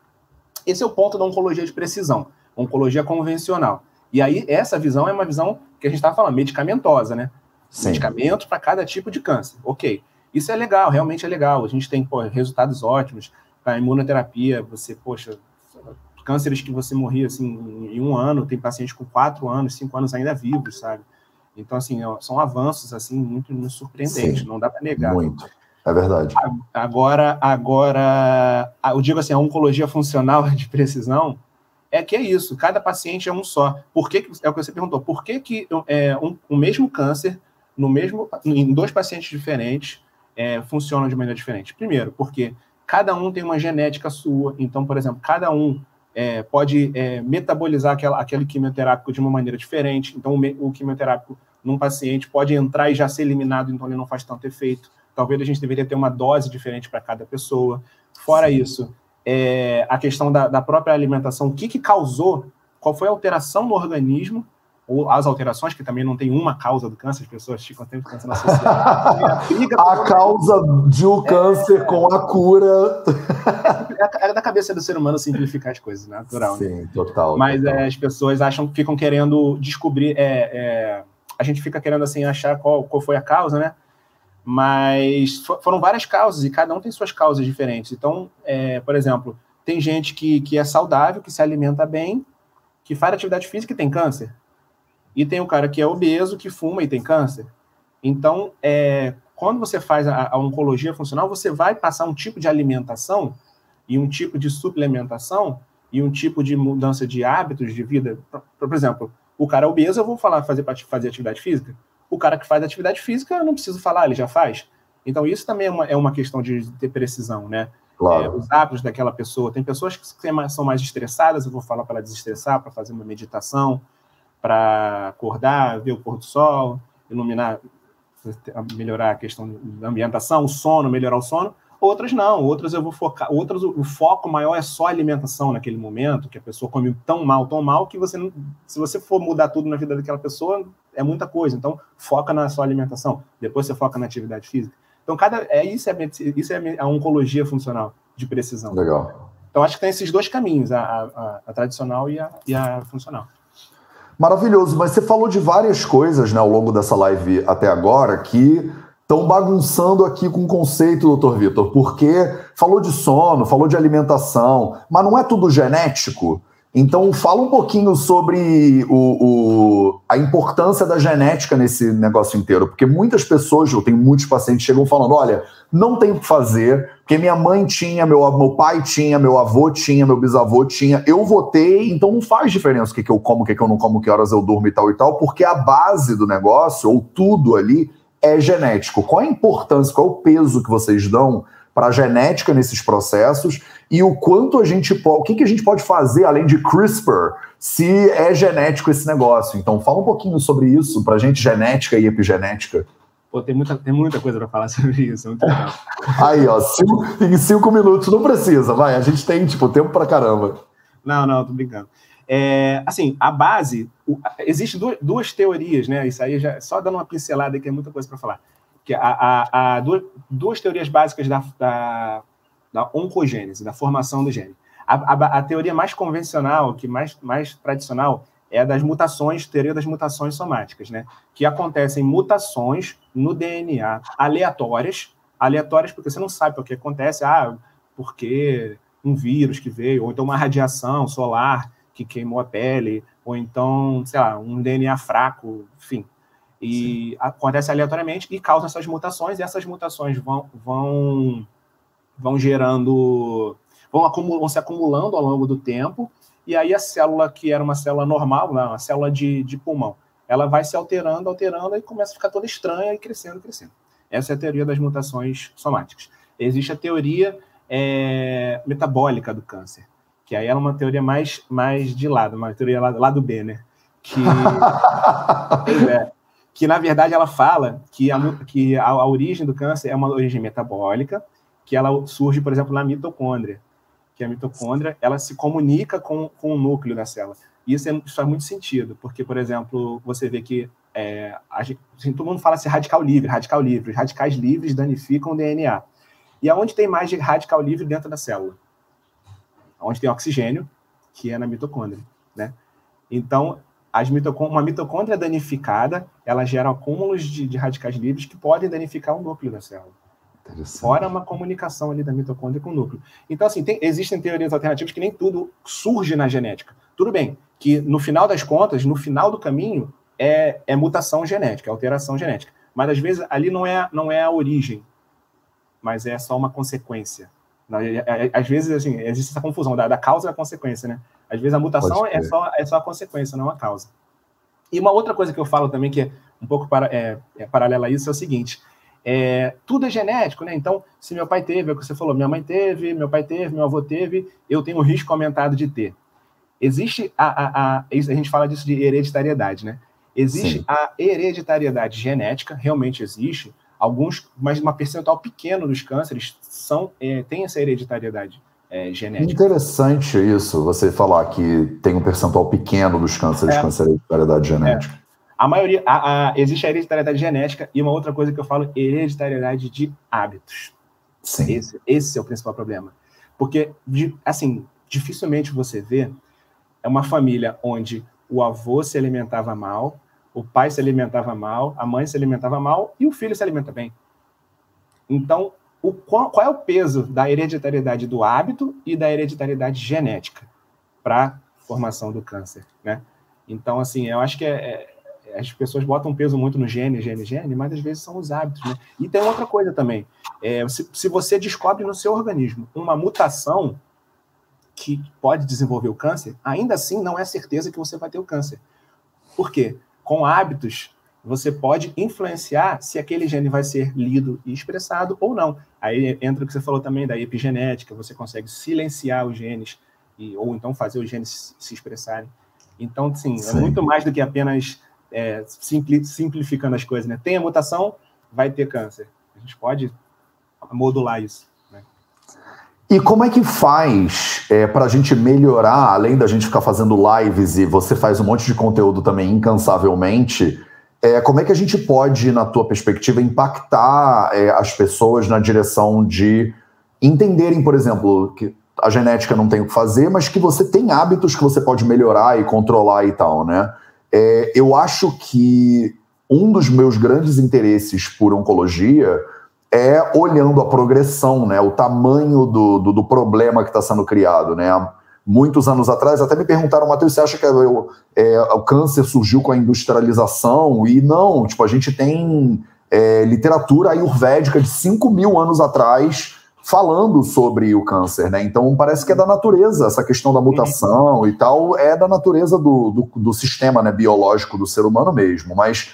Esse é o ponto da oncologia de precisão, oncologia convencional. E aí, essa visão é uma visão que a gente está falando, medicamentosa, né? Sim. Medicamentos para cada tipo de câncer. Ok. Isso é legal, realmente é legal. A gente tem pô, resultados ótimos para imunoterapia. Você, poxa, cânceres que você morria assim em um ano, tem pacientes com quatro anos, cinco anos ainda vivos, sabe? Então, assim, são avanços assim muito, muito surpreendentes, Sim, não dá para negar. Muito, é verdade. Agora, agora, eu digo assim, a oncologia funcional de precisão é que é isso, cada paciente é um só. Por que, é o que você perguntou, por que, que é, um, o mesmo câncer, no mesmo, em dois pacientes diferentes, é, funcionam de maneira diferente? Primeiro, porque cada um tem uma genética sua, então, por exemplo, cada um é, pode é, metabolizar aquela, aquele quimioterápico de uma maneira diferente, então o, o quimioterápico num paciente pode entrar e já ser eliminado, então ele não faz tanto efeito. Talvez a gente deveria ter uma dose diferente para cada pessoa. Fora Sim. isso, é, a questão da, da, própria alimentação, o que, que causou, qual foi a alteração no organismo ou as alterações, que também não tem uma causa do câncer, as pessoas ficam sempre pensando associado. a causa de um câncer é... com a cura. É, é da cabeça do ser humano simplificar as coisas, né? natural. Sim, né? total. Mas total. É, as pessoas acham, ficam querendo descobrir, é, é, a gente fica querendo assim achar qual, qual foi a causa, né? Mas foram várias causas e cada um tem suas causas diferentes. Então, é, por exemplo, tem gente que, que é saudável, que se alimenta bem, que faz atividade física e tem câncer. E tem o cara que é obeso, que fuma e tem câncer. Então, é, quando você faz a, a, oncologia funcional, você vai passar um tipo de alimentação e um tipo de suplementação e um tipo de mudança de hábitos de vida. Por, por exemplo, o cara obeso, eu vou falar fazer fazer atividade física. O cara que faz atividade física, eu não preciso falar, ele já faz. Então, isso também é uma, é uma questão de ter precisão, né? Claro. É, os hábitos daquela pessoa. Tem pessoas que são mais estressadas, eu vou falar para ela desestressar, para fazer uma meditação para acordar, ver o pôr do sol, iluminar, melhorar a questão da ambientação, o sono, melhorar o sono. Outras não, outras eu vou focar, outras o foco maior é só alimentação naquele momento, que a pessoa come tão mal, tão mal que você não, se você for mudar tudo na vida daquela pessoa, é muita coisa. Então, foca na sua alimentação, depois você foca na atividade física. Então, cada é isso é isso é a oncologia funcional de precisão. Legal. Então, acho que tem esses dois caminhos, a, a, a tradicional e a, e a funcional. Maravilhoso, mas você falou de várias coisas né, ao longo dessa live até agora que estão bagunçando aqui com o conceito, doutor Vitor, porque falou de sono, falou de alimentação, mas não é tudo genético? Então, fala um pouquinho sobre o, o, a importância da genética nesse negócio inteiro, porque muitas pessoas, eu tenho muitos pacientes chegam falando: olha, não tem o que fazer, porque minha mãe tinha, meu, meu pai tinha, meu avô tinha, meu bisavô tinha, eu votei, então não faz diferença o que, que eu como, o que, que eu não como, que horas eu durmo e tal e tal, porque a base do negócio, ou tudo ali, é genético. Qual a importância, qual é o peso que vocês dão para a genética nesses processos e o quanto a gente pode, o que, que a gente pode fazer além de CRISPR se é genético esse negócio. Então fala um pouquinho sobre isso para a gente, genética e epigenética. Pô, tem muita, tem muita coisa para falar sobre isso, muito legal. Aí, ó, cinco, em cinco minutos, não precisa, vai, a gente tem, tipo, tempo para caramba. Não, não, tô brincando. É, assim, a base, existem duas, duas, teorias, né? Isso aí já só dando uma pincelada que é muita coisa para falar que a, a, a duas, duas, teorias básicas da, da, da, oncogênese, da formação do gene. A, a, teoria mais convencional, que mais, mais tradicional, é a das mutações, teoria das mutações somáticas, né? Que acontecem mutações no DNA aleatórias, aleatórias porque você não sabe o que acontece, ah, porque um vírus que veio, ou então uma radiação solar que queimou a pele, ou então, sei lá, um DNA fraco, enfim, e Sim. acontece aleatoriamente e causa essas mutações, e essas mutações vão, vão, vão gerando, vão, acumul, vão se acumulando ao longo do tempo, e aí a célula que era uma célula normal, não, uma célula de, de pulmão, ela vai se alterando, alterando, e começa a ficar toda estranha e crescendo, crescendo. Essa é a teoria das mutações somáticas. Existe a teoria é, metabólica do câncer, que aí é uma teoria mais, mais de lado, uma teoria lá, lá do B, né? Que, é, que na verdade ela fala que a, que a, a, origem do câncer é uma origem metabólica, que ela surge, por exemplo, na mitocôndria, que a mitocôndria ela se comunica com, com o núcleo da célula. E isso, é, isso faz muito sentido, porque, por exemplo, você vê que é, a gente, assim, todo mundo fala assim, radical livre, radical livre. Os radicais livres danificam o DNA. E aonde tem mais de radical livre dentro da célula? Onde tem oxigênio, que é na mitocôndria, né? Então, as uma mitocôndria danificada, ela gera acúmulos de, de, radicais livres que podem danificar o núcleo da célula. Fora uma comunicação ali da mitocôndria com o núcleo. Então, assim, tem, existem teorias alternativas que nem tudo surge na genética. Tudo bem, que no final das contas, no final do caminho, é, é mutação genética, é alteração genética. Mas às vezes ali não é, não é a origem, mas é só uma consequência. Às vezes, assim, existe essa confusão da, da causa e da consequência, né? Às vezes a mutação é só, é só a consequência, não a causa. E uma outra coisa que eu falo também, que é um pouco para, é, é paralela a isso, é o seguinte: é, tudo é genético, né? Então, se meu pai teve, é o que você falou, minha mãe teve, meu pai teve, meu avô teve, eu tenho um risco aumentado de ter. Existe a, a, a, a gente fala disso de hereditariedade, né? Existe Sim. a hereditariedade genética, realmente existe. Alguns, mas uma percentual pequena dos cânceres são é, tem essa hereditariedade é, genética. Interessante isso, você falar que tem um percentual pequeno dos cânceres é. com hereditariedade genética. É. A maioria, a, a, existe a hereditariedade genética e uma outra coisa que eu falo, hereditariedade de hábitos. Sim. Esse, esse é o principal problema. Porque, assim, dificilmente você vê uma família onde o avô se alimentava mal, o pai se alimentava mal, a mãe se alimentava mal e o filho se alimenta bem. Então, o, qual, qual é o peso da hereditariedade do hábito e da hereditariedade genética para formação do câncer, né? Então, assim, eu acho que é, é, as pessoas botam peso muito no gene, gene, gene, mas às vezes são os hábitos, né? E tem outra coisa também. É, se, se você descobre no seu organismo uma mutação que pode desenvolver o câncer, ainda assim não é certeza que você vai ter o câncer. Por quê? Com hábitos, você pode influenciar se aquele gene vai ser lido e expressado ou não. Aí entra o que você falou também da epigenética, você consegue silenciar os genes e, ou então fazer os genes se expressarem. Então, sim, é sim. é muito mais do que apenas é, simpli, simplificando as coisas. Né? Tem a mutação, vai ter câncer. A gente pode modular isso. E como é que faz é, para a gente melhorar, além da gente ficar fazendo lives e você faz um monte de conteúdo também incansavelmente, é, como é que a gente pode, na tua perspectiva, impactar é, as pessoas na direção de entenderem, por exemplo, que a genética não tem o que fazer, mas que você tem hábitos que você pode melhorar e controlar e tal, né? É, eu acho que um dos meus grandes interesses por oncologia é olhando a progressão, né? O tamanho do, do, do problema que está sendo criado, né? muitos anos atrás, até me perguntaram, Matheus, você acha que é, é, o câncer surgiu com a industrialização? E não, tipo, a gente tem é, literatura ayurvédica de 5 mil anos atrás falando sobre o câncer, né? Então parece que é da natureza, essa questão da mutação e tal, é da natureza do, do, do sistema né, biológico do ser humano mesmo, mas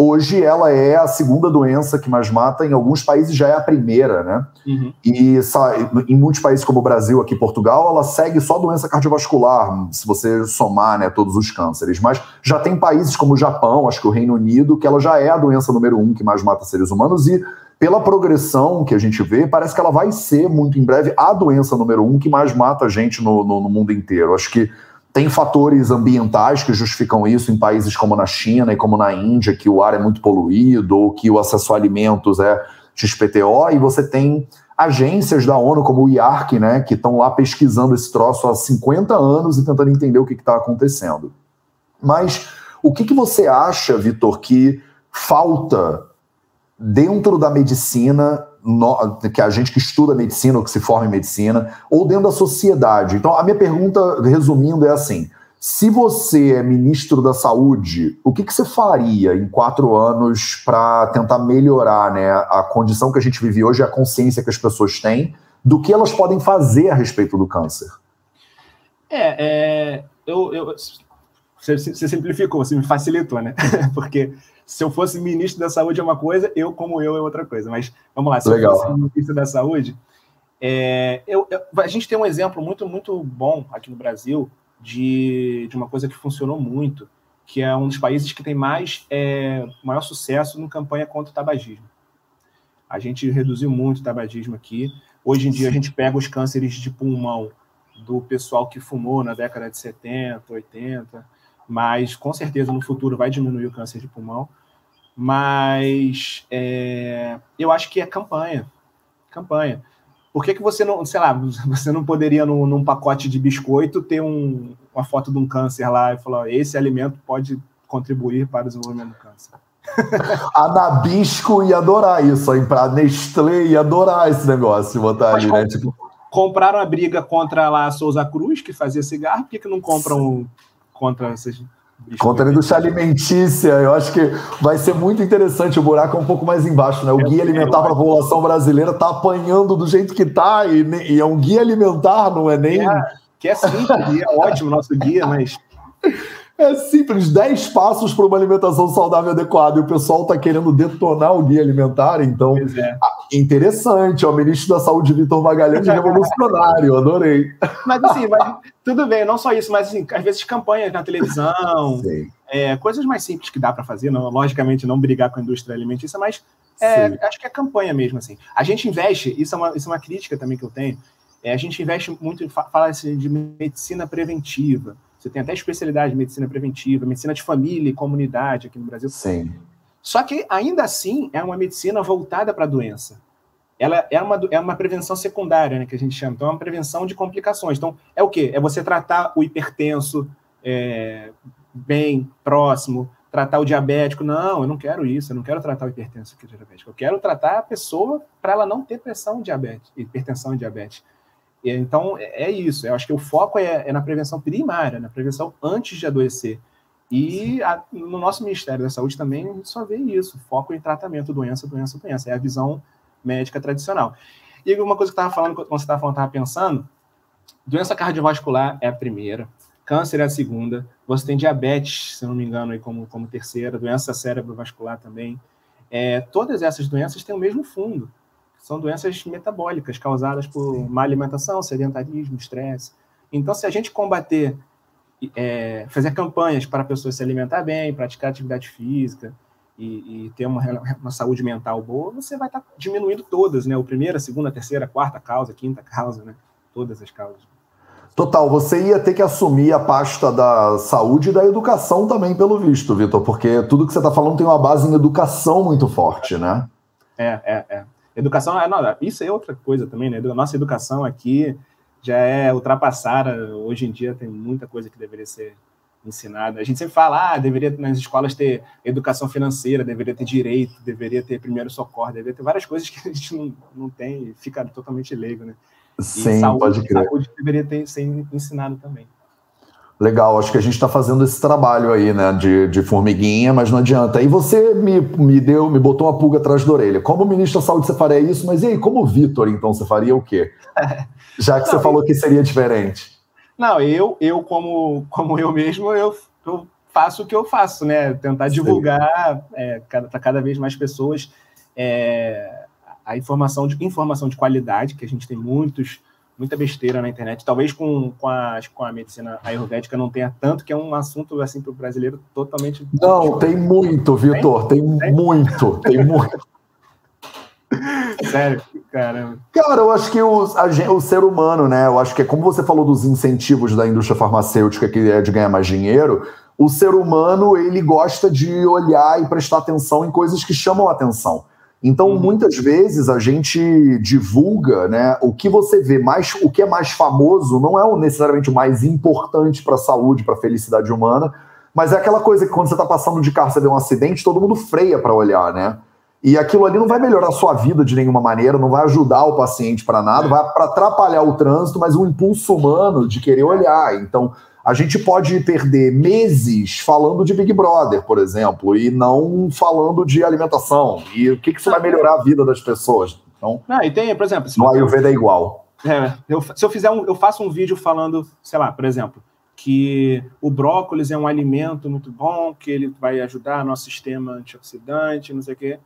Hoje ela é a segunda doença que mais mata, em alguns países já é a primeira, né? Uhum. E em muitos países como o Brasil, aqui Portugal, ela segue só doença cardiovascular, se você somar né, todos os cânceres. Mas já tem países como o Japão, acho que o Reino Unido, que ela já é a doença número um que mais mata seres humanos e pela progressão que a gente vê, parece que ela vai ser muito em breve a doença número um que mais mata a gente no, no, no mundo inteiro. Acho que tem fatores ambientais que justificam isso em países como na China e como na Índia, que o ar é muito poluído ou que o acesso a alimentos é XPTO, e você tem agências da ONU como o IARC, né, que estão lá pesquisando esse troço há 50 anos e tentando entender o que está acontecendo. Mas o que, que você acha, Vitor, que falta dentro da medicina no, que a gente que estuda medicina ou que se forma em medicina, ou dentro da sociedade. Então, a minha pergunta, resumindo, é assim: se você é ministro da saúde, o que, que você faria em quatro anos para tentar melhorar né, a condição que a gente vive hoje, a consciência que as pessoas têm, do que elas podem fazer a respeito do câncer? É, é eu, eu, você, você simplificou, você me facilitou, né? Porque se eu fosse ministro da saúde é uma coisa, eu como eu é outra coisa. Mas vamos lá, se Legal. eu fosse ministro da saúde, é, eu, eu, a gente tem um exemplo muito, muito bom aqui no Brasil de, de uma coisa que funcionou muito, que é um dos países que tem mais é, maior sucesso no campanha contra o tabagismo. A gente reduziu muito o tabagismo aqui. Hoje em dia a gente pega os cânceres de pulmão do pessoal que fumou na década de 70, 80, mas com certeza no futuro vai diminuir o câncer de pulmão. Mas é, eu acho que é campanha. Campanha. Por que, que você não, sei lá, você não poderia num, num pacote de biscoito ter um, uma foto de um câncer lá e falar: esse alimento pode contribuir para o desenvolvimento do câncer? A Nabisco ia adorar isso, para Nestlé ia adorar esse negócio, botar ali, né? Tipo... Compraram a briga contra lá a Souza Cruz, que fazia cigarro, por que, que não compram contra essas Contra a indústria alimentícia, eu acho que vai ser muito interessante. O buraco é um pouco mais embaixo, né? O guia alimentar para a população brasileira está apanhando do jeito que está, e, e, é um guia alimentar, não é nem. É, que é simples, é ótimo nosso guia, mas é simples, 10 passos para uma alimentação saudável adequada. E o pessoal está querendo detonar o guia alimentar, então. É. Ah, interessante, o ministro da Saúde, Vitor Magalhães, revolucionário, adorei. Mas assim, mas, tudo bem, não só isso, mas assim, às vezes campanhas na televisão, é, coisas mais simples que dá para fazer, não, logicamente não brigar com a indústria alimentícia, mas é, acho que é campanha mesmo, assim. A gente investe, isso é, uma, isso é uma crítica também que eu tenho, É, a gente investe muito, fala assim, de medicina preventiva. Você tem até especialidade de medicina preventiva, medicina de família e comunidade aqui no Brasil. Sim. Só que, ainda assim, é uma medicina voltada para a doença. Ela é uma, é uma prevenção secundária, né, que a gente chama. Então, é uma prevenção de complicações. Então, é o quê? É você tratar o hipertenso é, bem, próximo, tratar o diabético. Não, eu não quero isso, eu não quero tratar o hipertenso aqui diabético. Eu quero tratar a pessoa para ela não ter pressão diabetes, hipertensão e diabetes. Então, é, é isso. Eu acho que o foco é, é na prevenção primária, na prevenção antes de adoecer. E a, no nosso Ministério da Saúde também a gente só vê isso, foco em tratamento, doença, doença, doença. É a visão médica tradicional. E uma coisa que eu estava falando, quando você estava falando, estava pensando, doença cardiovascular é a primeira, câncer é a segunda, você tem diabetes, se não me engano, aí como, como terceira, doença cerebrovascular também. É, todas essas doenças têm o mesmo fundo, são doenças metabólicas causadas por Sim. má alimentação, sedentarismo, estresse. Então, se a gente combater, é, fazer campanhas para a pessoa se alimentar bem, praticar atividade física e, e ter uma, uma, saúde mental boa, você vai estar tá diminuindo todas, né? O primeira, segunda, terceira, quarta causa, quinta causa, né? Todas as causas. Total, você ia ter que assumir a pasta da saúde e da educação também, pelo visto, Vitor, porque tudo que você está falando tem uma base em educação muito forte, né? É, é, é. Educação, é, não, isso é outra coisa também, né? Nossa educação aqui já é ultrapassada. Hoje em dia tem muita coisa que deveria ser ensinada. A gente sempre fala, ah, deveria nas escolas ter educação financeira, deveria ter direito, deveria ter primeiro socorro, deveria ter várias coisas que a gente não, não tem e fica totalmente leigo, né? Sim, saúde, pode crer. Saúde deveria ter, ser ensinado também. Legal, acho que a gente está fazendo esse trabalho aí, né, de, de formiguinha, mas não adianta. E você me, me deu, me botou uma pulga atrás da orelha. Como ministro da Saúde você faria isso, mas e aí, como Vitor, então, você faria o quê? Já que não, você falou que seria diferente. Não, eu, eu como, como eu mesmo, eu, eu faço o que eu faço, né? Tentar divulgar é, para cada vez mais pessoas é, a informação de, informação de qualidade, que a gente tem muitos muita besteira na internet. Talvez com, com, a, com a medicina ayurvédica não tenha tanto, que é um assunto assim para o brasileiro totalmente. Não, tem muito, Vitor. Tem, tem muito, tem muito. Sério, caramba. Cara, eu acho que o, a, o ser humano, né? Eu acho que é como você falou dos incentivos da indústria farmacêutica, que é de ganhar mais dinheiro. O ser humano, ele gosta de olhar e prestar atenção em coisas que chamam a atenção. Então, uhum. muitas vezes a gente divulga, né, o que você vê mais, o que é mais famoso não é necessariamente o mais importante para a saúde, para a felicidade humana, mas é aquela coisa que quando você está passando de carro, você vê um acidente, todo mundo freia para olhar, né? E aquilo ali não vai melhorar a sua vida de nenhuma maneira, não vai ajudar o paciente para nada, é. vai para atrapalhar o trânsito, mas o impulso humano de querer olhar. Então, a gente pode perder meses falando de Big Brother, por exemplo, e não falando de alimentação. E o que, que isso vai melhorar a vida das pessoas? Então, não, e tem, por exemplo, no Ayurveda é igual. É, eu, se eu fizer um, eu faço um vídeo falando, sei lá, por exemplo, que o brócolis é um alimento muito bom, que ele vai ajudar nosso sistema antioxidante, não sei o quê.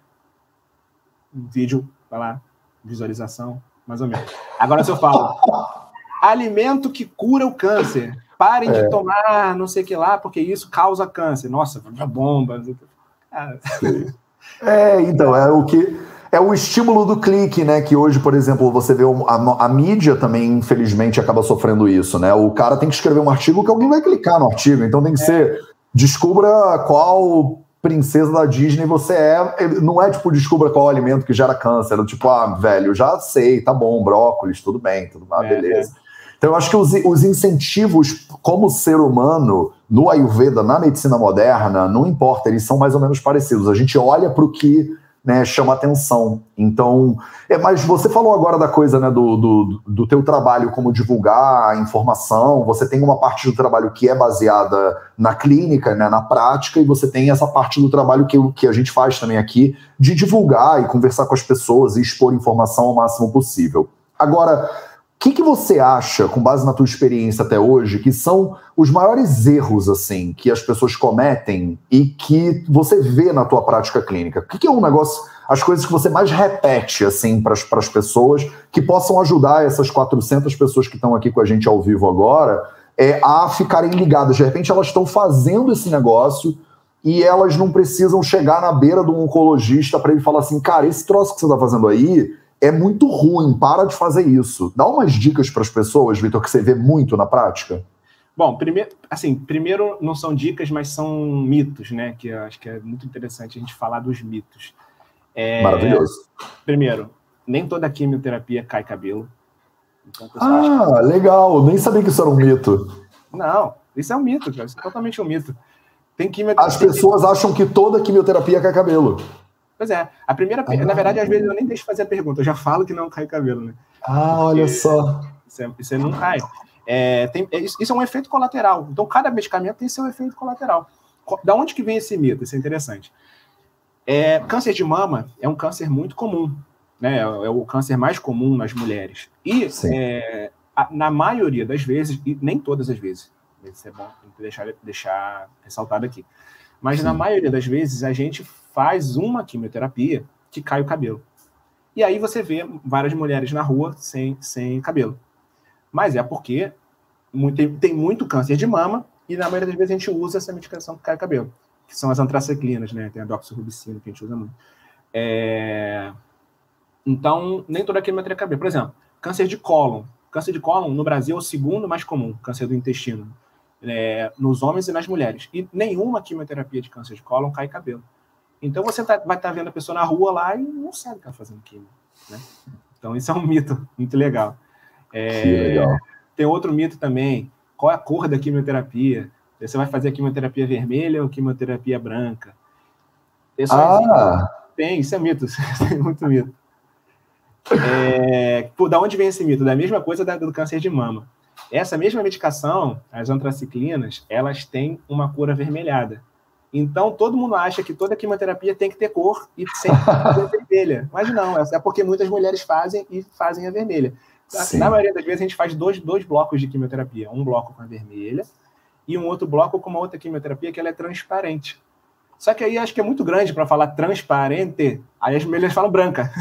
Um vídeo, vai lá, visualização, mais ou menos. Agora, se eu falo alimento que cura o câncer, parem é. de tomar não sei o que lá, porque isso causa câncer. Nossa, uma bomba. É, então, é o que. É o estímulo do clique, né? Que hoje, por exemplo, você vê a, a, mídia também, infelizmente, acaba sofrendo isso, né? O cara tem que escrever um artigo que alguém vai clicar no artigo. Então tem que é. ser. Descubra qual princesa da Disney você é. Não é tipo, descubra qual alimento que gera câncer. É tipo, ah, velho, já sei, tá bom, brócolis, tudo bem, tudo bem, é, beleza. Então, eu acho que os, os incentivos como ser humano no Ayurveda, na medicina moderna, não importa, eles são mais ou menos parecidos. A gente olha para o que né, chama atenção. Então, é, mas você falou agora da coisa né, do, do, do teu trabalho como divulgar a informação, você tem uma parte do trabalho que é baseada na clínica, né, na prática, e você tem essa parte do trabalho que, que a gente faz também aqui, de divulgar e conversar com as pessoas e expor informação ao máximo possível. Agora, que, que você acha, com base na tua experiência até hoje, que são os maiores erros assim que as pessoas cometem e que você vê na tua prática clínica? O que, que é um negócio, as coisas que você mais repete assim para as pessoas que possam ajudar essas 400 pessoas que estão aqui com a gente ao vivo agora é, a ficarem ligadas? De repente elas estão fazendo esse negócio e elas não precisam chegar na beira do oncologista para ele falar assim, cara, esse troço que você está fazendo aí é muito ruim, para de fazer isso. Dá umas dicas para as pessoas, Vitor, que você vê muito na prática. Bom, primeiro, assim, primeiro não são dicas, mas são mitos, né? Que eu acho que é muito interessante a gente falar dos mitos. É, Maravilhoso. Primeiro, nem toda quimioterapia cai cabelo. Então, ah, que... legal. Nem sabia que isso era um mito. Não, isso é um mito, cara. Isso é totalmente um mito. Tem quimioterapia. As pessoas acham que toda quimioterapia cai cabelo. Pois é. A primeira, ah, na verdade, às vezes eu nem deixo fazer a pergunta, eu já falo que não cai cabelo, né? Ah, Porque olha só. Isso, é, isso não cai. É, tem, é, isso, é um efeito colateral. Então, cada medicamento tem seu efeito colateral. Da onde que vem esse mito? Isso é interessante. É, câncer de mama é um câncer muito comum, né? É o câncer mais comum nas mulheres. E é, na maioria das vezes, e nem todas as vezes, isso é bom deixar, deixar ressaltado aqui. Mas Sim. na maioria das vezes a gente faz uma quimioterapia que cai o cabelo. E aí você vê várias mulheres na rua sem, sem cabelo. Mas é porque tem, muito câncer de mama e na maioria das vezes a gente usa essa medicação que cai o cabelo, que são as antraciclinas, né? Tem a doxorubicina que a gente usa muito. É... Então, nem toda quimioterapia cabelo. Por exemplo, câncer de cólon. Câncer de cólon no Brasil é o segundo mais comum, câncer do intestino é, nos homens e nas mulheres. E nenhuma quimioterapia de câncer de cólon cai cabelo. Então você tá, vai estar tá vendo a pessoa na rua lá e não sabe que está fazendo quimio. Né? Então isso é um mito muito legal. É, que legal. Tem outro mito também. Qual é a cor da quimioterapia? Você vai fazer a quimioterapia vermelha ou quimioterapia branca? ah! Tem, isso é mito. tem muito mito. É, da onde vem esse mito? Da mesma coisa da, do câncer de mama. Essa mesma medicação, as antraciclinas, elas têm uma cor avermelhada. Então, todo mundo acha que toda quimioterapia tem que ter cor e sempre vermelha. Mas não, é porque muitas mulheres fazem e fazem a vermelha. Sim. Na maioria das vezes, a gente faz dois, dois blocos de quimioterapia. Um bloco com a vermelha e um outro bloco com uma outra quimioterapia que ela é transparente. Só que aí acho que é muito grande para falar transparente. Aí as mulheres falam branca.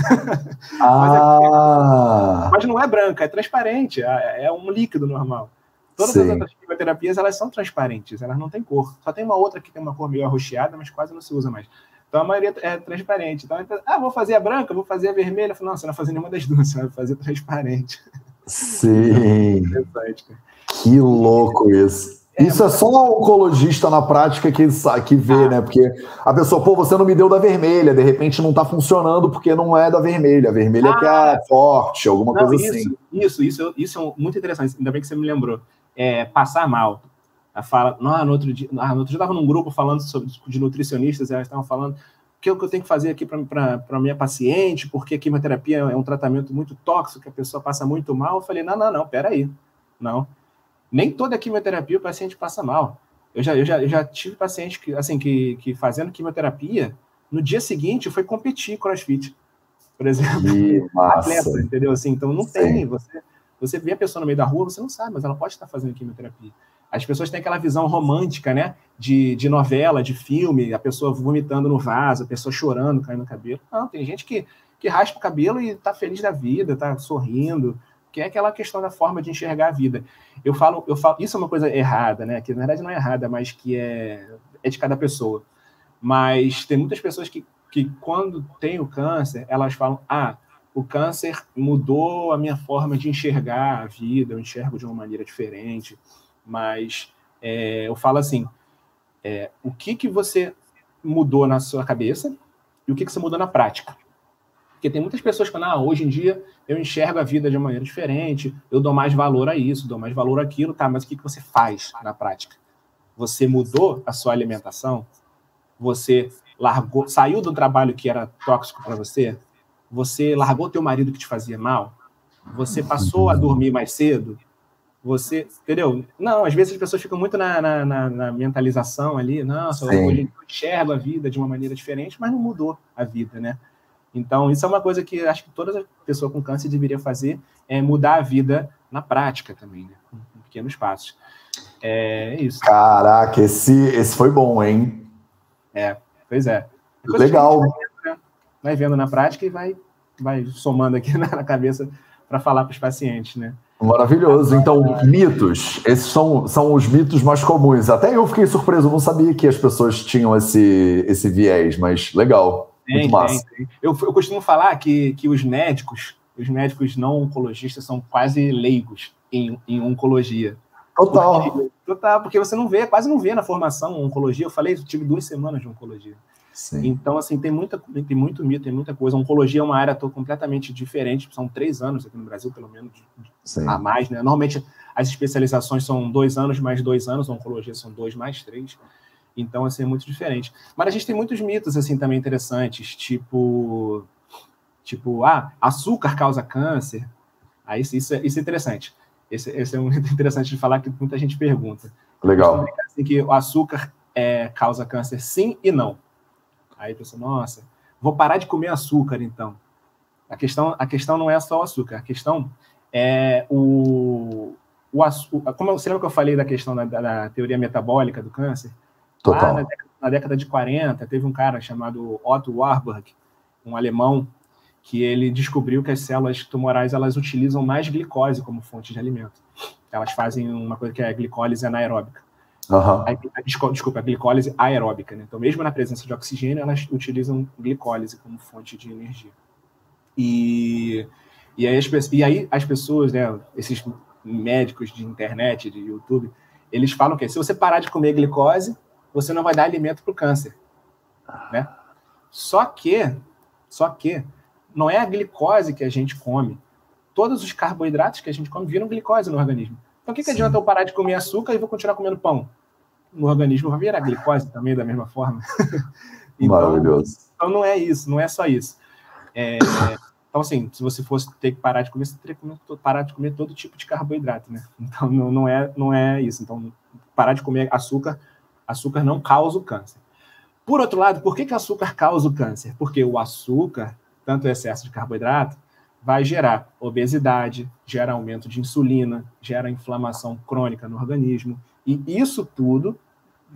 Ah. mas, mas, não é branca, é transparente. É, é um líquido normal. Todas Sim. as outras quimioterapias elas são transparentes, elas não têm cor. Só tem uma outra que tem uma cor meio arroxeada, mas quase não se usa mais. Então a maioria é transparente. Então, ah, vou fazer a branca, vou fazer a vermelha. Falo, não, você não vai fazer nenhuma das duas, você vai fazer transparente. Sim. que louco isso. É, Isso é só o oncologista na prática que, que vê, ah. né? Porque a pessoa, pô, você não me deu da vermelha, de repente não tá funcionando porque não é da vermelha. A vermelha ah, é que é ah. forte, alguma não, coisa isso, assim. Isso, isso, isso é muito interessante. Ainda bem que você me lembrou. É, passar mal. A fala, não, no outro dia, ah, no outro dia eu estava num grupo falando sobre, de nutricionistas, elas estavam falando o que é o que eu tenho que fazer aqui para a minha paciente, porque a quimioterapia é um tratamento muito tóxico, que a pessoa passa muito mal. Eu falei, não, não, não, peraí. Não nem toda quimioterapia o paciente passa mal. Eu já, eu já, eu já tive paciente que, assim, que, que fazendo quimioterapia, no dia seguinte foi competir crossfit, por exemplo. Que atleta, entendeu? Assim, então não Sim. tem. Você, você vê a pessoa no meio da rua, você não sabe, mas ela pode estar fazendo quimioterapia. As pessoas têm aquela visão romântica, né? De, de novela, de filme, a pessoa vomitando no vaso, a pessoa chorando, caindo no cabelo. Não, tem gente que, que raspa o cabelo e tá feliz da vida, tá sorrindo que é aquela questão da forma de enxergar a vida. Eu falo, eu falo, isso é uma coisa errada, né? Que na verdade não é errada, mas que é, é de cada pessoa. Mas tem muitas pessoas que, que quando tem o câncer, elas falam: ah, o câncer mudou a minha forma de enxergar a vida, eu enxergo de uma maneira diferente. Mas é, eu falo assim: é, o que que você mudou na sua cabeça e o que que você mudou na prática? Porque tem muitas pessoas que falam, ah, hoje em dia eu enxergo a vida de uma maneira diferente, eu dou mais valor a isso, dou mais valor àquilo, tá, mas o que, que você faz na prática? Você mudou a sua alimentação? Você largou, saiu do trabalho que era tóxico para você? Você largou teu marido que te fazia mal? Você passou a dormir mais cedo? Você, entendeu? Não, às vezes as pessoas ficam muito na, na, na, na mentalização ali, nossa, hoje eu enxergo a vida de uma maneira diferente, mas não mudou a vida, né? Então, isso é uma coisa que acho que toda pessoa com câncer deveria fazer, é mudar a vida na prática também, né? Com pequenos passos. É isso. Caraca, esse, esse foi bom, hein? É, pois é. Depois Legal. Né? Vai vendo, na prática e vai, vai somando aqui na cabeça para falar para os pacientes, né? Maravilhoso. Então, mitos. Esses são, são os mitos mais comuns. Até eu fiquei surpreso, não sabia que as pessoas tinham esse, esse viés, mas legal. Tem, Muito massa. Tem, tem. Eu, eu costumo falar que, que os médicos, os médicos não oncologistas são quase leigos em, em oncologia. Total. Porque, total, porque você não vê, quase não vê na formação oncologia. Eu falei, eu tive duas semanas de oncologia. Sim. Então, assim, tem, muita, tem muito mito, tem muita coisa. A oncologia é uma área completamente diferente, são três anos aqui no Brasil, pelo menos, Sim. a mais, né? Normalmente as especializações são dois anos mais dois anos, a oncologia são dois mais três. Então, assim, é muito diferente. Mas a gente tem muitos mitos, assim, também interessantes, tipo, tipo, ah, açúcar causa câncer. Aí, isso, é, isso é interessante. Esse, esse é um mito interessante de falar que muita gente pergunta. Legal. Assim, que o açúcar é, causa câncer sim e não. Aí a pessoa, nossa, vou parar de comer açúcar, então. A questão, a questão não é só o açúcar, a questão é o, o açúcar. Como você lembra que eu falei da questão da, da teoria metabólica do câncer? Total. Lá na década, na década, de 40, teve um cara chamado Otto Warburg, um alemão, que ele descobriu que as células tumorais elas utilizam mais glicose como fonte de alimento. Elas fazem uma coisa que é glicólise anaeróbica. Uhum. A, desculpa, a glicólise aeróbica. Né? Então, mesmo na presença de oxigênio, elas utilizam glicólise como fonte de energia. E, e, aí, as, e aí as pessoas, né, esses médicos de internet, de YouTube, eles falam que se você parar de comer glicose, você não vai dar alimento para o câncer. Né? Só que, só que, não é a glicose que a gente come. Todos os carboidratos que a gente come viram glicose no organismo. Então, o que, que adianta eu parar de comer açúcar e vou continuar comendo pão? No organismo vai virar glicose também, da mesma forma. então, Maravilhoso. Então, não é isso, não é só isso. É, então, assim, se você fosse ter que parar de comer, você teria que parar de comer todo tipo de carboidrato, né? Então, não, não, é, não é isso. Então, parar de comer açúcar, açúcar não causa o câncer. Por outro lado, por que, que açúcar causa o câncer? Porque o açúcar, tanto o excesso de carboidrato, vai gerar obesidade, gera aumento de insulina, gera inflamação crônica no organismo, e isso tudo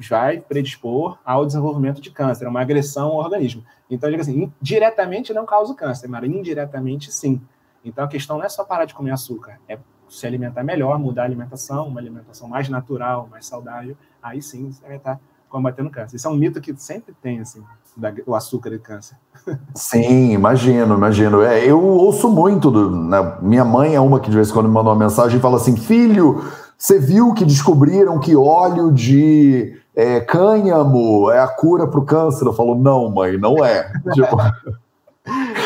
vai predispor ao desenvolvimento de câncer, uma agressão ao organismo. Então, diga assim, diretamente não causa câncer, mas indiretamente sim. Então, a questão não é só parar de comer açúcar, é se alimentar melhor, mudar a alimentação, uma alimentação mais natural, mais saudável, aí sim você vai estar combatendo câncer. Isso é um mito que sempre tem, assim, da, o açúcar e câncer. Sim, imagino, imagino. É, eu ouço muito, do, né? minha mãe é uma que de vez em quando me manda uma mensagem e fala assim, filho, você viu que descobriram que óleo de é, cânhamo é a cura para o câncer? Eu falo, não, mãe, não é. tipo...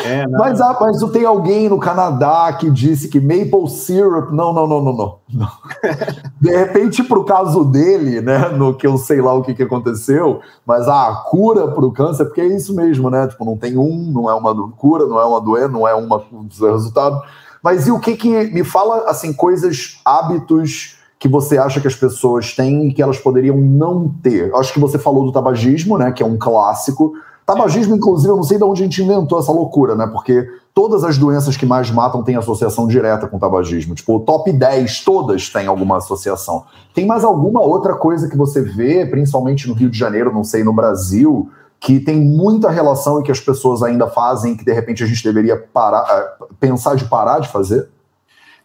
É, mas, ah, mas tem alguém no Canadá que disse que maple syrup. Não, não, não, não, não. não. De repente, para o caso dele, né? No que eu sei lá o que, que aconteceu, mas ah, a cura para o câncer, porque é isso mesmo, né? Tipo, não tem um, não é uma cura, não é uma doença, não é uma, um resultado. Mas e o que que me fala assim coisas, hábitos que você acha que as pessoas têm e que elas poderiam não ter? Acho que você falou do tabagismo, né? Que é um clássico Tabagismo, inclusive, eu não sei de onde a gente inventou essa loucura, né? Porque todas as doenças que mais matam têm associação direta com tabagismo. Tipo, o top 10, todas têm alguma associação. Tem mais alguma outra coisa que você vê, principalmente no Rio de Janeiro, não sei, no Brasil, que tem muita relação e que as pessoas ainda fazem que de repente a gente deveria parar, eh, pensar de parar de fazer?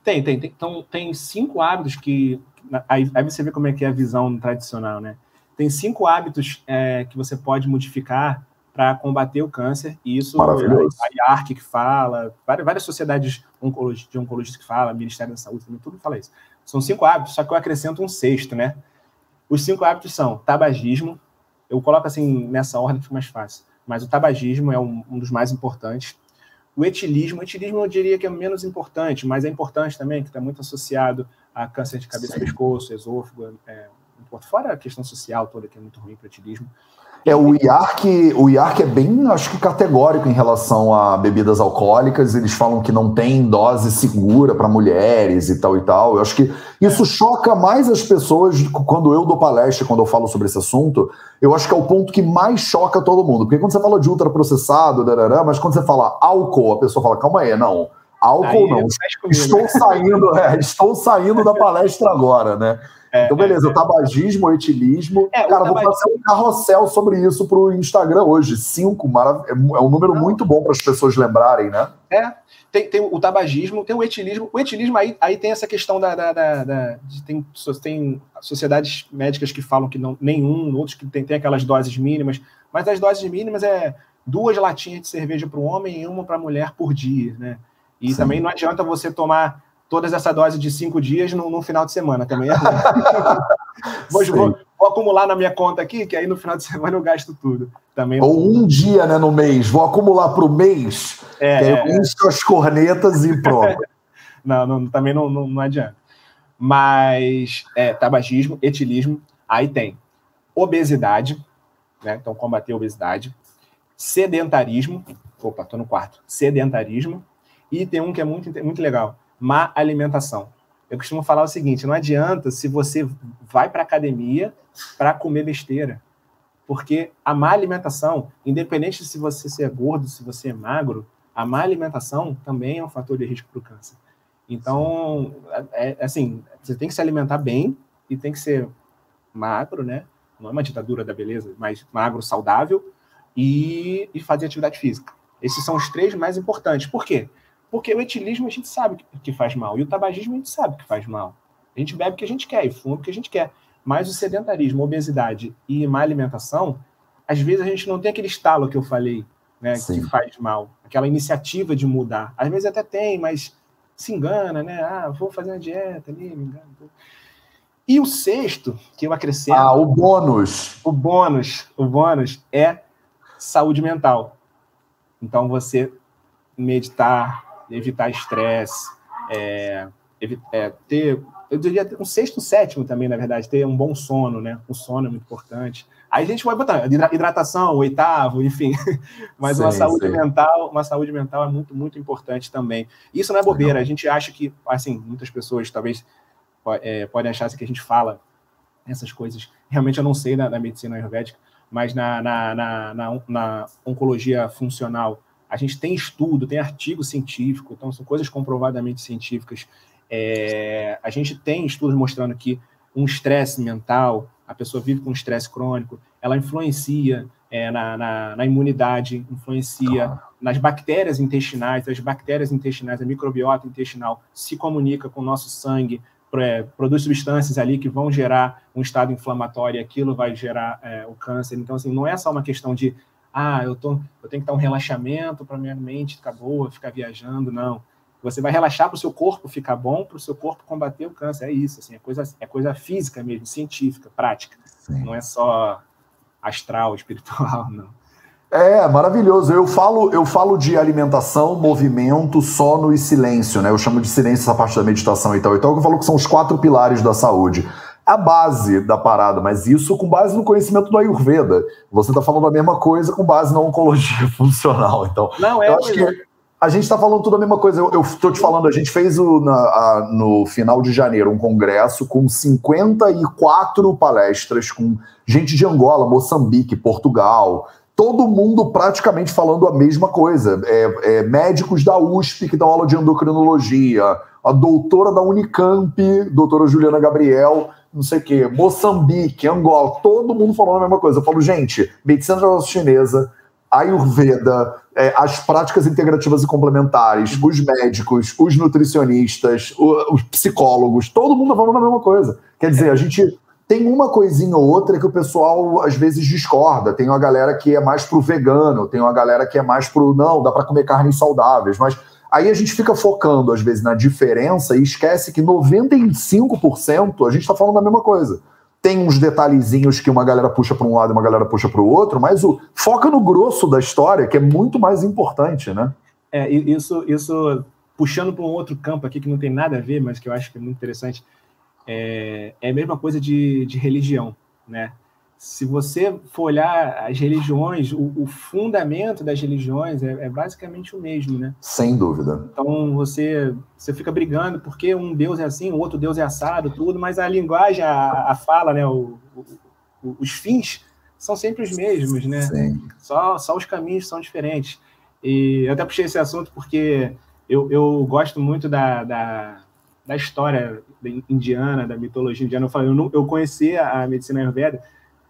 Tem, tem. tem então, tem cinco hábitos que. Aí, aí, você vê como é que é a visão tradicional, né? Tem cinco hábitos é, que você pode modificar para combater o câncer. E isso a, a IARC que fala, várias, várias sociedades de oncologistas que fala, Ministério da Saúde também, tudo fala isso. São cinco hábitos, só que eu acrescento um sexto, né? Os cinco hábitos são tabagismo, eu coloco assim nessa ordem que fica mais fácil, mas o tabagismo é um, um dos mais importantes. O etilismo, o etilismo eu diria que é menos importante, mas é importante também, que está muito associado a câncer de cabeça, pescoço, esôfago, é, fora a questão social toda que é muito ruim para o etilismo. É, o IARC, o IARC é bem, acho que categórico em relação a bebidas alcoólicas. Eles falam que não tem dose segura para mulheres e tal e tal. Eu acho que isso choca mais as pessoas quando eu dou palestra, quando eu falo sobre esse assunto. Eu acho que é o ponto que mais choca todo mundo. Porque quando você fala de ultraprocessado, mas quando você fala álcool, a pessoa fala, calma aí, não. Álcool não. Estou saindo, é, estou saindo da palestra agora, né? É, então, beleza, é, o tabagismo, o etilismo. É, cara, o vou fazer um carrossel sobre isso pro Instagram hoje. Cinco, marav... é um número Não. muito bom para as pessoas lembrarem, né? É. Tem, tem, o tabagismo, tem o etilismo. O etilismo aí, aí tem essa questão da. da, da, da de, tem, tem sociedades médicas que falam que não, nenhum, outros que tem, tem aquelas doses mínimas, mas as doses mínimas é duas latinhas de cerveja para o homem e uma para a mulher por dia, né? E Sim. também não adianta você tomar todas essa dose de cinco dias no, no final de semana, também é ruim. vou, vou, vou, acumular na minha conta aqui, que aí no final de semana eu gasto tudo. Também Ou um dia né, no mês, vou acumular para o mês, é, que aí eu é, é. as cornetas e pronto. não, não, também não, não, não adianta. Mas é, tabagismo, etilismo, aí tem obesidade, né? Então, combater a obesidade, sedentarismo, opa, tô no quarto, sedentarismo, e tem um que é muito, muito legal, má alimentação. Eu costumo falar o seguinte: não adianta se você vai para academia para comer besteira. Porque a má alimentação, independente se você é gordo, se você é magro, a má alimentação também é um fator de risco para o câncer. Então, é, é, assim, você tem que se alimentar bem e tem que ser magro, né? Não é uma ditadura da beleza, mas magro, saudável e, e fazer atividade física. Esses são os três mais importantes. Por quê? Porque o etilismo a gente sabe que faz mal e o tabagismo a gente sabe que faz mal. A gente bebe o que a gente quer e fuma o que a gente quer. Mas o sedentarismo, obesidade e má alimentação, às vezes a gente não tem aquele estalo que eu falei, né, que faz mal, aquela iniciativa de mudar. Às vezes até tem, mas se engana, né? Ah, vou fazer uma dieta ali, me engano. E o sexto, que eu acrescento. Ah, o bônus. O bônus, o bônus é saúde mental. Então, você meditar, evitar estresse, é, é, ter, eu diria, um sexto, sétimo também, na verdade, ter um bom sono, né? O sono é muito importante. Aí a gente vai botar hidratação, oitavo, enfim. Mas sim, uma saúde sim. mental, uma saúde mental é muito, muito importante também. Isso não é bobeira. A gente acha que, assim, muitas pessoas talvez é, podem achar que a gente fala essas coisas. Realmente eu não sei na, na medicina ayurvédica, mas na, na, na, na, na oncologia funcional a gente tem estudo, tem artigo científico, então são coisas comprovadamente científicas. É, a gente tem estudos mostrando que um estresse mental, a pessoa vive com estresse crônico, ela influencia é, na, na, na, imunidade, influencia nas bactérias intestinais, as bactérias intestinais, a microbiota intestinal se comunica com o nosso sangue, é, produz substâncias ali que vão gerar um estado inflamatório e aquilo vai gerar é, o câncer. Então, assim, não é só uma questão de, ah, eu, tô, eu tenho que dar um relaxamento para minha mente ficar boa, ficar viajando, não. Você vai relaxar para o seu corpo ficar bom, para o seu corpo combater o câncer. É isso, assim, é coisa, é coisa física mesmo, científica, prática. Sim. Não é só astral, espiritual, não. É, maravilhoso. Eu falo, eu falo de alimentação, movimento, sono e silêncio, né? Eu chamo de silêncio essa parte da meditação e tal. Então eu falo que são os quatro pilares da saúde. A base da parada, mas isso com base no conhecimento do Ayurveda. Você está falando a mesma coisa com base na oncologia funcional. Então, não é. Eu acho que a gente está falando tudo a mesma coisa. Eu estou te falando, a gente fez o, na, a, no final de janeiro um congresso com 54 palestras com gente de Angola, Moçambique, Portugal. Todo mundo praticamente falando a mesma coisa. É, é, médicos da USP que dão aula de endocrinologia, a doutora da Unicamp, doutora Juliana Gabriel, não sei o quê, Moçambique, Angola, todo mundo falando a mesma coisa. Eu falo, gente, medicina chinesa, Ayurveda, é, as práticas integrativas e complementares, os médicos, os nutricionistas, os psicólogos, todo mundo tá falando a mesma coisa. Quer dizer, a gente tem uma coisinha ou outra que o pessoal às vezes discorda. Tem uma galera que é mais pro vegano, tem uma galera que é mais pro não, dá para comer carnes saudáveis, mas aí a gente fica focando às vezes na diferença e esquece que 95% a gente está falando a mesma coisa tem uns detalhezinhos que uma galera puxa para um lado e uma galera puxa para o outro, mas o foca no grosso da história, que é muito mais importante, né? É, isso, isso puxando para um outro campo aqui que não tem nada a ver, mas que eu acho que é muito interessante, é, é a mesma coisa de, de religião, né? se você for olhar as religiões, o, o fundamento das religiões é, é, basicamente o mesmo, né? Sem dúvida. Então você, você fica brigando porque um Deus é assim, o outro Deus é assado, tudo, mas a linguagem, a, a fala, né, o, o, os fins são sempre os mesmos, né? Sim. Só, só os caminhos são diferentes. E eu até puxei esse assunto porque eu, eu gosto muito da, da, da história indiana, da mitologia indiana. Eu, falei, eu, eu conheci a medicina ayurveda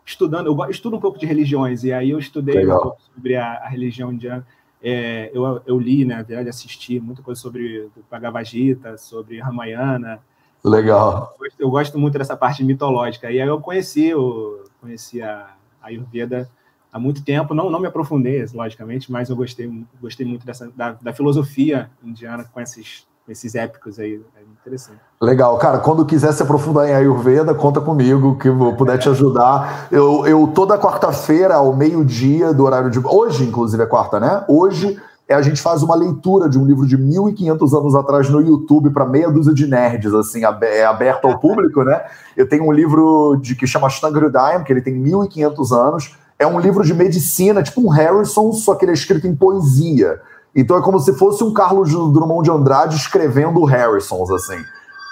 estudando, eu estudo um pouco de religiões, e aí eu estudei Legal. um pouco sobre a, a religião indiana. É, eu, eu li, né, na verdade, assisti muita coisa sobre Bhagavad Gita, sobre Ramayana. Legal. Eu, eu, gosto muito dessa parte mitológica. E aí eu conheci, eu conheci a, a Ayurveda há muito tempo. Não, não me aprofundei, logicamente, mas eu gostei, gostei muito dessa, da, da filosofia indiana com esses, esses épicos aí. É interessante. Legal, cara. Quando quiser se aprofundar em Ayurveda, conta comigo que eu puder te ajudar. Eu, eu toda quarta-feira, ao meio-dia do horário de. Hoje, inclusive, é quarta, né? Hoje é a gente faz uma leitura de um livro de 1.500 anos atrás no YouTube para meia dúzia de nerds, assim, é aberto ao público, né? Eu tenho um livro de que chama Shtangridayam, que ele tem 1.500 anos. É um livro de medicina, tipo um Harrison, só que ele é escrito em poesia. Então é como se fosse um Carlos Drummond de Andrade escrevendo Harrisons, assim.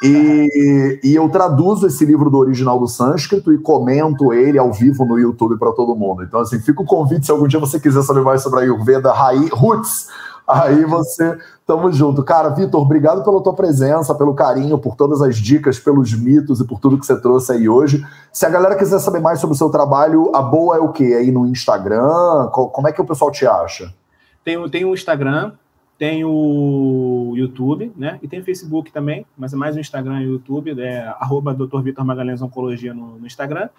E, e, eu traduzo esse livro do original do sânscrito e comento ele ao vivo no YouTube para todo mundo. Então, assim, fica o convite se algum dia você quiser saber mais sobre a Ayurveda Rai, Roots. Aí você, tamo junto. Cara, Vitor, obrigado pela tua presença, pelo carinho, por todas as dicas, pelos mitos e por tudo que você trouxe aí hoje. Se a galera quiser saber mais sobre o seu trabalho, a boa é o quê? Aí no Instagram? Como é que o pessoal te acha? Tem, tem o Instagram, tem o YouTube, né? E tem o Facebook também, mas é mais o Instagram e o YouTube, é arroba Dr. Vitor Magalhães Oncologia no, no Instagram.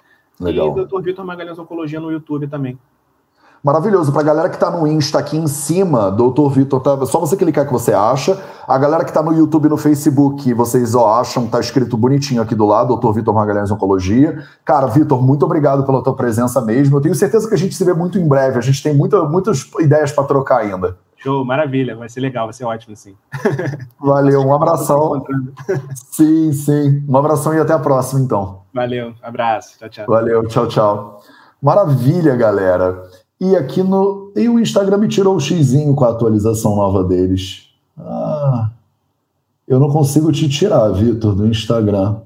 Legal. E Dr. Vitor Magalhães Oncologia no YouTube também. Maravilhoso. Para a galera que está no Insta aqui em cima, Doutor Vitor, tá, só você clicar que você acha. A galera que está no YouTube e no Facebook, vocês ó, acham, tá escrito bonitinho aqui do lado, Doutor Vitor Magalhães Oncologia. Cara, Vitor, muito obrigado pela tua presença mesmo. Eu tenho certeza que a gente se vê muito em breve. A gente tem muita, muitas ideias para trocar ainda. Show, maravilha, vai ser legal, vai ser ótimo, sim. Valeu, um abração. sim, sim. Um abração e até a próxima, então. Valeu, abraço, tchau, tchau. Valeu, tchau, tchau. Maravilha, galera. E aqui no. E o Instagram me tirou o xizinho com a atualização nova deles. Ah, eu não consigo te tirar, Vitor, do Instagram.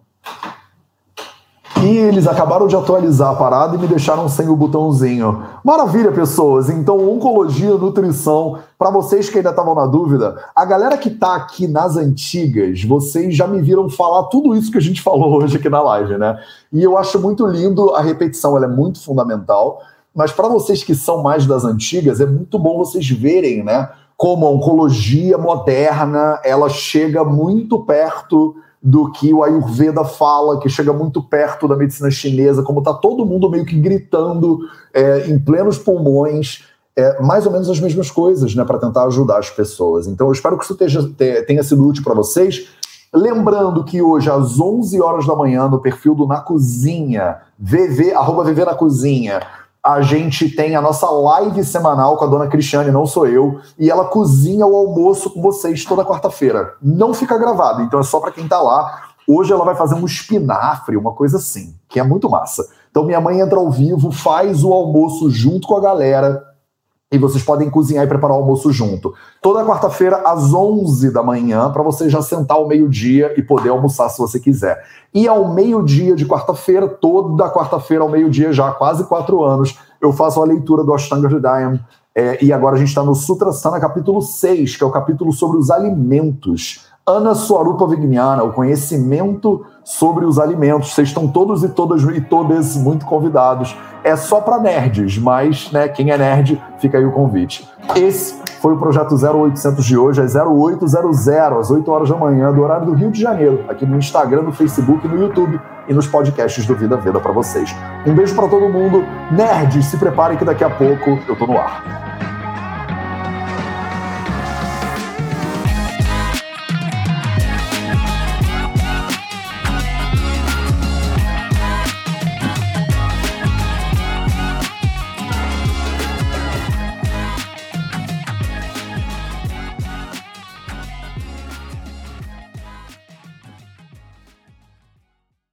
E eles acabaram de atualizar a parada e me deixaram sem o botãozinho. Maravilha, pessoas! Então, oncologia, nutrição, para vocês que ainda estavam na dúvida, a galera que tá aqui nas antigas, vocês já me viram falar tudo isso que a gente falou hoje aqui na live, né? E eu acho muito lindo a repetição, ela é muito fundamental. Mas para vocês que são mais das antigas, é muito bom vocês verem, né? Como a oncologia moderna, ela chega muito perto do que o Ayurveda fala, que chega muito perto da medicina chinesa, como está todo mundo meio que gritando é, em plenos pulmões, é, mais ou menos as mesmas coisas, né, para tentar ajudar as pessoas. Então, eu espero que isso tenha, sido útil para vocês. Lembrando que hoje, às 11 horas da manhã, no perfil do Na Cozinha, VV, arroba VV na Cozinha, a gente tem a nossa live semanal com a dona Cristiane, não sou eu, e ela cozinha o almoço com vocês toda quarta-feira. Não fica gravado, então é só para quem tá lá. Hoje ela vai fazer um espinafre, uma coisa assim, que é muito massa. Então minha mãe entra ao vivo, faz o almoço junto com a galera, e vocês podem cozinhar e preparar o almoço junto. Toda quarta-feira, às 11 da manhã, para você já sentar ao meio-dia e poder almoçar se você quiser. E ao meio-dia de quarta-feira, toda quarta-feira ao meio-dia, já há quase quatro anos, eu faço a leitura do Ashtanga Hridayam. É, e agora a gente está no Sutra Sana, capítulo 6, que é o capítulo sobre os alimentos. Ana Swarupa Vignana, o conhecimento sobre os alimentos. Vocês estão todos e todas e todas muito convidados. É só para nerds, mas né, quem é nerd, fica aí o convite. Esse foi o projeto 0800 de hoje, às 0800, às 8 horas da manhã, do horário do Rio de Janeiro, aqui no Instagram, no Facebook, no YouTube e nos podcasts do Vida Veda para vocês. Um beijo para todo mundo. Nerds, se preparem que daqui a pouco eu tô no ar.